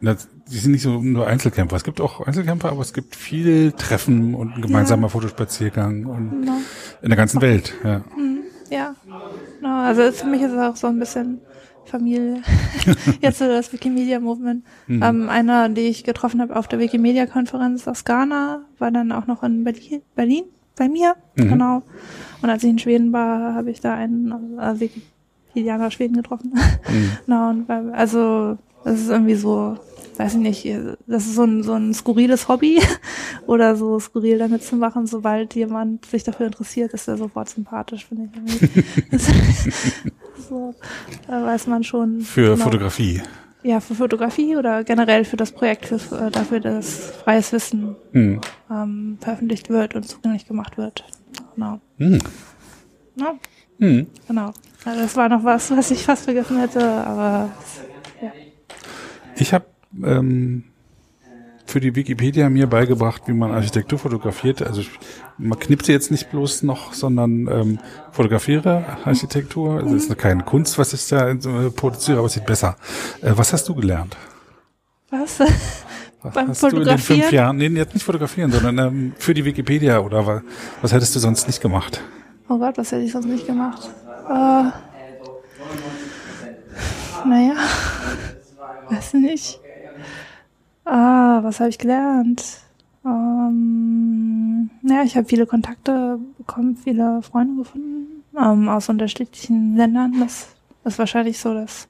na, die sind nicht so nur Einzelkämpfer. Es gibt auch Einzelkämpfer, aber es gibt viel Treffen und ein gemeinsamer Fotospaziergang und
Genau.
in der ganzen Welt. Ja.
Ja, genau. also für mich ist es auch so ein bisschen Familie. Jetzt so das Wikimedia Movement. Ähm, einer, die ich getroffen habe auf der Wikimedia-Konferenz aus Ghana, war dann auch noch in Berlin, Berlin bei mir. Genau. Und als ich in Schweden war, habe ich da einen äh, Wikipedianer aus Schweden getroffen. genau, und weil, also das ist irgendwie so, weiß ich nicht, das ist so ein, so ein skurriles Hobby oder so skurril damit zu machen, sobald jemand sich dafür interessiert, ist er sofort sympathisch, finde ich. so, da weiß man schon.
Für
genau.
Fotografie.
Ja, für Fotografie oder generell für das Projekt, für, dafür, dass freies Wissen
Hm.
ähm, veröffentlicht wird und zugänglich gemacht wird. Genau.
Hm.
Ja,
Hm.
genau. Also das war noch was, was ich fast vergessen hätte, aber ja.
Ich habe ähm, für die Wikipedia mir beigebracht, wie man Architektur fotografiert. Also man knippt sie jetzt nicht bloß noch, sondern ähm, fotografiere Architektur. Also es ist keine Kunst, was ich da äh, produziere, aber es sieht besser. Äh, was hast du gelernt?
Was?
Was
Beim
hast du in den fünf Jahren, nee, jetzt nicht fotografieren, sondern ähm, für die Wikipedia oder was, was hättest du sonst nicht gemacht?
Oh Gott, was hätte ich sonst nicht gemacht? Äh, naja, weiß nicht. Ah, was habe ich gelernt? Ähm, ja, ich habe viele Kontakte bekommen, viele Freunde gefunden ähm, aus unterschiedlichen Ländern. Das ist wahrscheinlich so das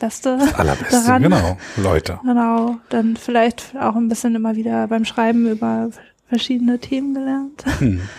Beste
Allerbeste,
daran.
genau, Leute.
Genau, dann vielleicht auch ein bisschen immer wieder beim Schreiben über verschiedene Themen gelernt.
Hm.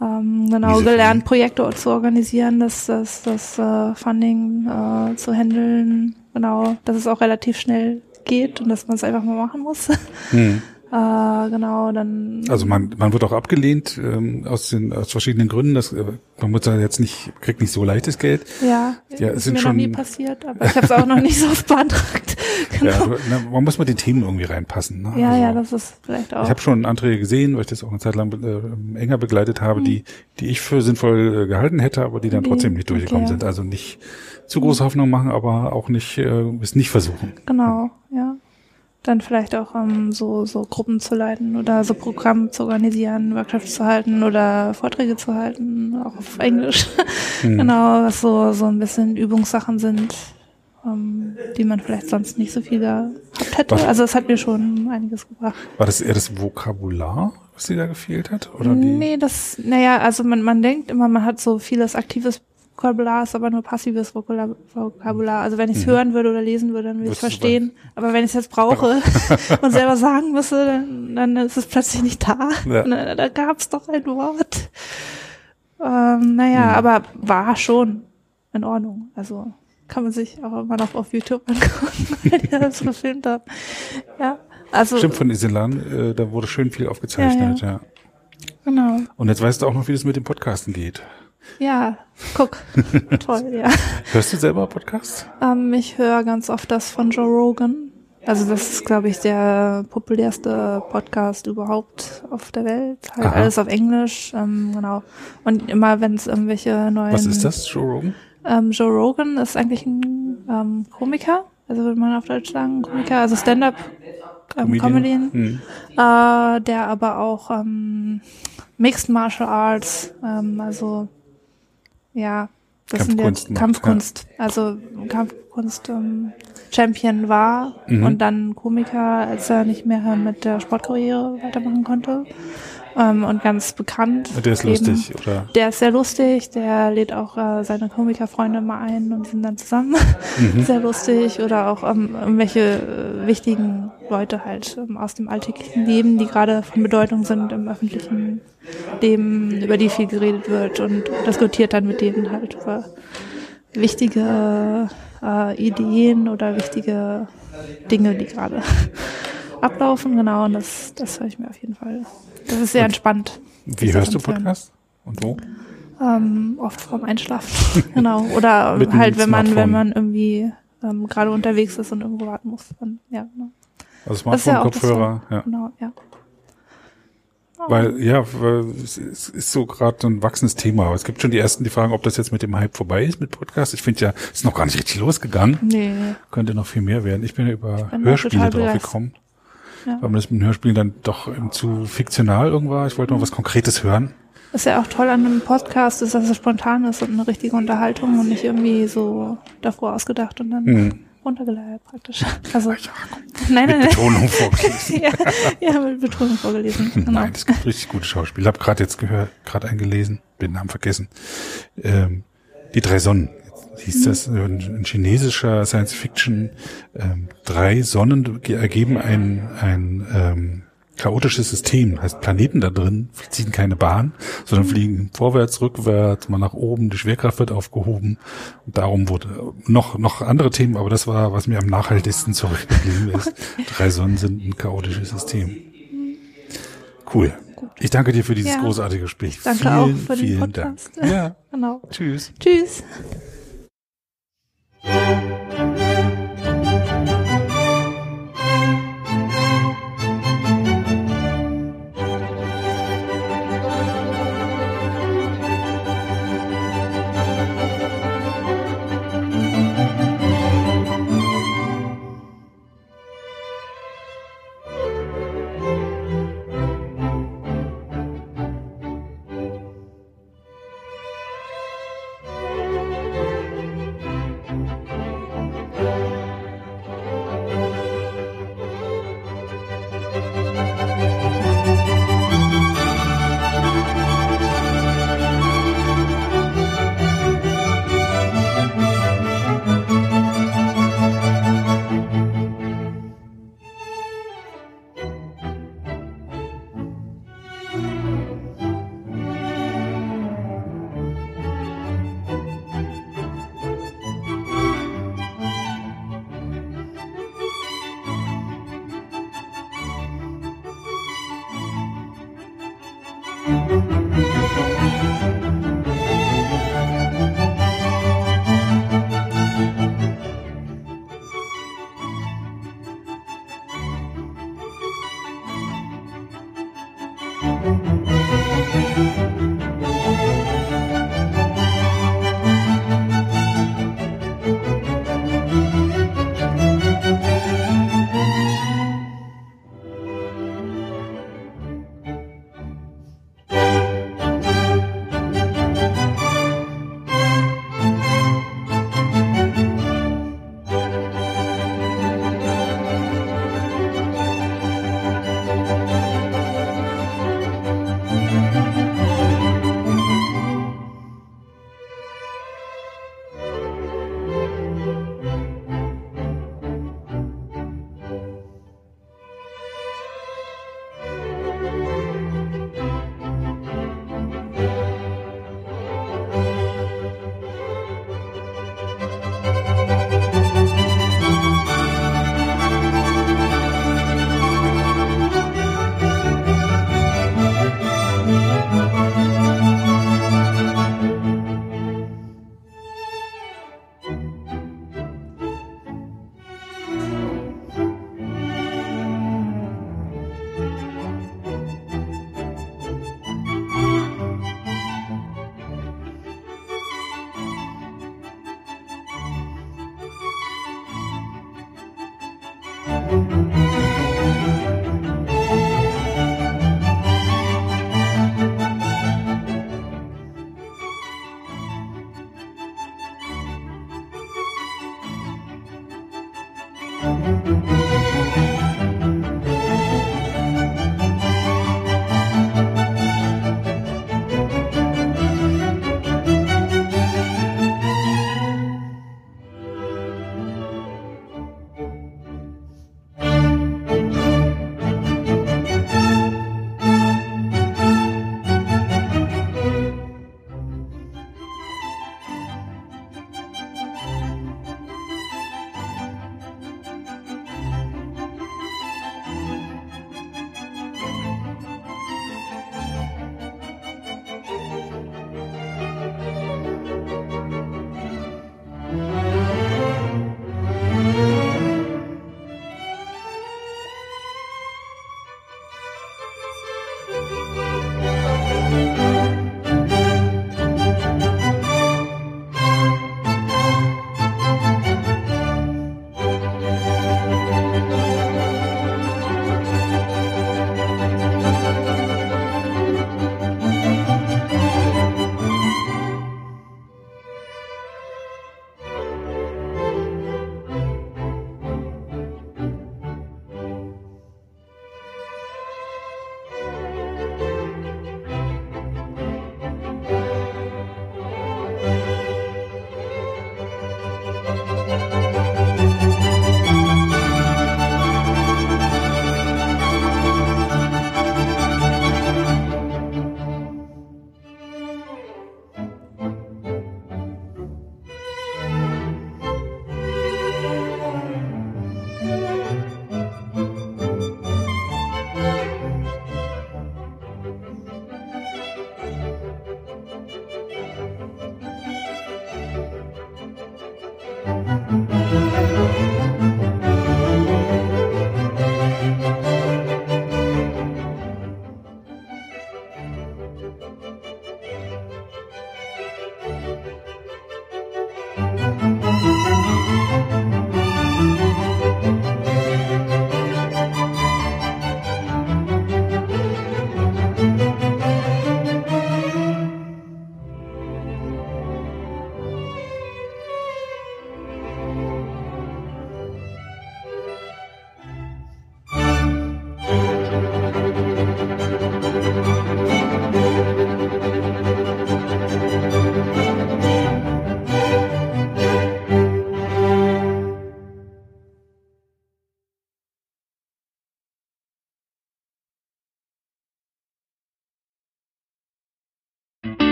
Ähm, genau,
Diese
gelernt, Projekte zu organisieren, das, das, das äh, Funding äh, zu handeln. Genau, dass es auch relativ schnell geht und dass man es einfach mal machen muss.
Hm.
äh, genau, dann
Also man, man wird auch abgelehnt ähm, aus den aus verschiedenen Gründen. Das, äh, man muss da jetzt nicht kriegt nicht so leichtes Geld.
ja,
Ja, es
ist
sind
mir noch
schon-
nie passiert, aber ich habe es auch noch nicht so oft beantragt. genau.
Ja, du, na, man muss mal die Themen irgendwie reinpassen. Ne?
ja,
Also,
ja, das ist vielleicht auch.
Ich habe schon Anträge gesehen, weil ich das auch eine Zeit lang äh, enger begleitet habe, die die ich für sinnvoll äh, gehalten hätte, aber die dann
Die-
trotzdem nicht durchgekommen
okay.
sind. Also nicht zu große Hoffnung machen, aber auch nicht äh, es nicht versuchen.
Genau, ja. Dann vielleicht auch ähm, so, so Gruppen zu leiten oder so Programme zu organisieren, Workshops zu halten oder Vorträge zu halten, auch auf Englisch. Genau, was so, so ein bisschen Übungssachen sind, ähm, die man vielleicht sonst nicht so viel gehabt hätte.
Was-
Also es hat mir schon einiges gebracht.
War das eher das Vokabular, was dir da gefehlt hat? Oder die?
Nee, das, naja, also man, man denkt immer, man hat so vieles aktives Vokabular, ist aber nur passives Vokabular. Also wenn ich es hören würde oder lesen würde, dann würde ich es
Mhm.
Verstehen. Aber wenn ich es jetzt brauche und selber sagen müsste, dann, dann ist es plötzlich nicht da.
Ja.
Und Da, gab es doch ein Wort. Ähm, naja,
Mhm.
aber war schon in Ordnung. Also kann man sich auch immer noch auf YouTube angucken, weil die das gefilmt haben. Ja, also
Stimmt von Iselan, äh, da wurde schön viel aufgezeichnet, ja,
genau.
Und jetzt weißt du auch noch, wie das mit dem Podcasten geht.
Ja, guck. Toll, ja.
Hörst du selber Podcasts?
Ähm, ich höre ganz oft das von Joe Rogan. Also das ist, glaube ich, der populärste Podcast überhaupt auf der Welt. Halt
Aha.
alles auf Englisch, ähm, genau. Und immer, wenn es irgendwelche neuen...
Was ist das, Joe Rogan?
Ähm, Joe Rogan ist eigentlich ein ähm, Komiker, also würde man auf Deutsch sagen, Komiker, also Stand-up ähm, Comedian,
Hm.
äh, der aber auch ähm, Mixed Martial Arts, ähm, also ja, das sind jetzt
macht,
Kampfkunst, also Kampfkunst ähm, Champion war
Mhm.
und dann Komiker, als er nicht mehr mit der Sportkarriere weitermachen konnte ähm, und ganz bekannt.
Der ist
eben-
lustig, oder?
der ist sehr lustig, der lädt auch äh, seine Komikerfreunde mal ein und sind dann zusammen. sehr lustig. Oder auch ähm, irgendwelche äh, wichtigen Leute halt ähm, aus dem alltäglichen Leben, die gerade von Bedeutung sind im öffentlichen Leben, über die viel geredet wird und diskutiert dann mit denen halt über wichtige äh, Ideen oder wichtige Dinge, die gerade ablaufen. Genau, und das, das höre ich mir auf jeden Fall. Das ist sehr entspannt.
Wie hörst du. Podcasts? Und wo?
Ähm, oft vorm Einschlafen. genau. Oder halt, wenn man, wenn man irgendwie ähm, gerade unterwegs ist und irgendwo warten muss. Dann, ja, genau.
Also
ist ja
ja.
Genau, ja.
Weil, ja, weil es ist so gerade ein wachsendes Thema. Aber es gibt schon die ersten, die fragen, ob das jetzt mit dem Hype vorbei ist mit Podcast. Ich finde ja, es ist noch gar nicht richtig losgegangen.
Nee.
Könnte noch viel mehr werden. Ich bin ja über
bin
Hörspiele drauf
begeistert.
gekommen.
Ja.
Weil mir das mit den Hörspielen dann doch zu fiktional irgendwo war. Ich wollte mal was Konkretes hören.
Was ja auch toll an einem Podcast ist, dass es spontan ist und eine richtige Unterhaltung und nicht irgendwie so davor ausgedacht und dann
Hm.
runtergeleiert praktisch. Also,
Ja,
nein, nein,
mit. Betonung vorgelesen.
ja, ja, mit Betonung vorgelesen. Genau.
Nein, es gibt richtig gute Schauspieler. Ich habe gerade jetzt gehört, gerade eingelesen, den Namen vergessen. Ähm, die drei Sonnen. Hieß das ein, chinesischer Science Fiction. Ähm, drei Sonnen ge- ergeben ein, ein ähm, chaotisches System. Heißt Planeten da drin ziehen keine Bahn, sondern fliegen vorwärts, rückwärts, mal nach oben. Die Schwerkraft wird aufgehoben. Und darum wurde noch noch andere Themen, aber das war, was mir am nachhaltigsten zurückgeblieben ist. Drei Sonnen sind ein chaotisches System. Cool. Ich danke dir für dieses
Ja.
großartige Gespräch.
Danke
vielen,
auch für den
vielen
Podcast.
Dank. Ja,
Genau.
tschüss.
Tschüss.
Música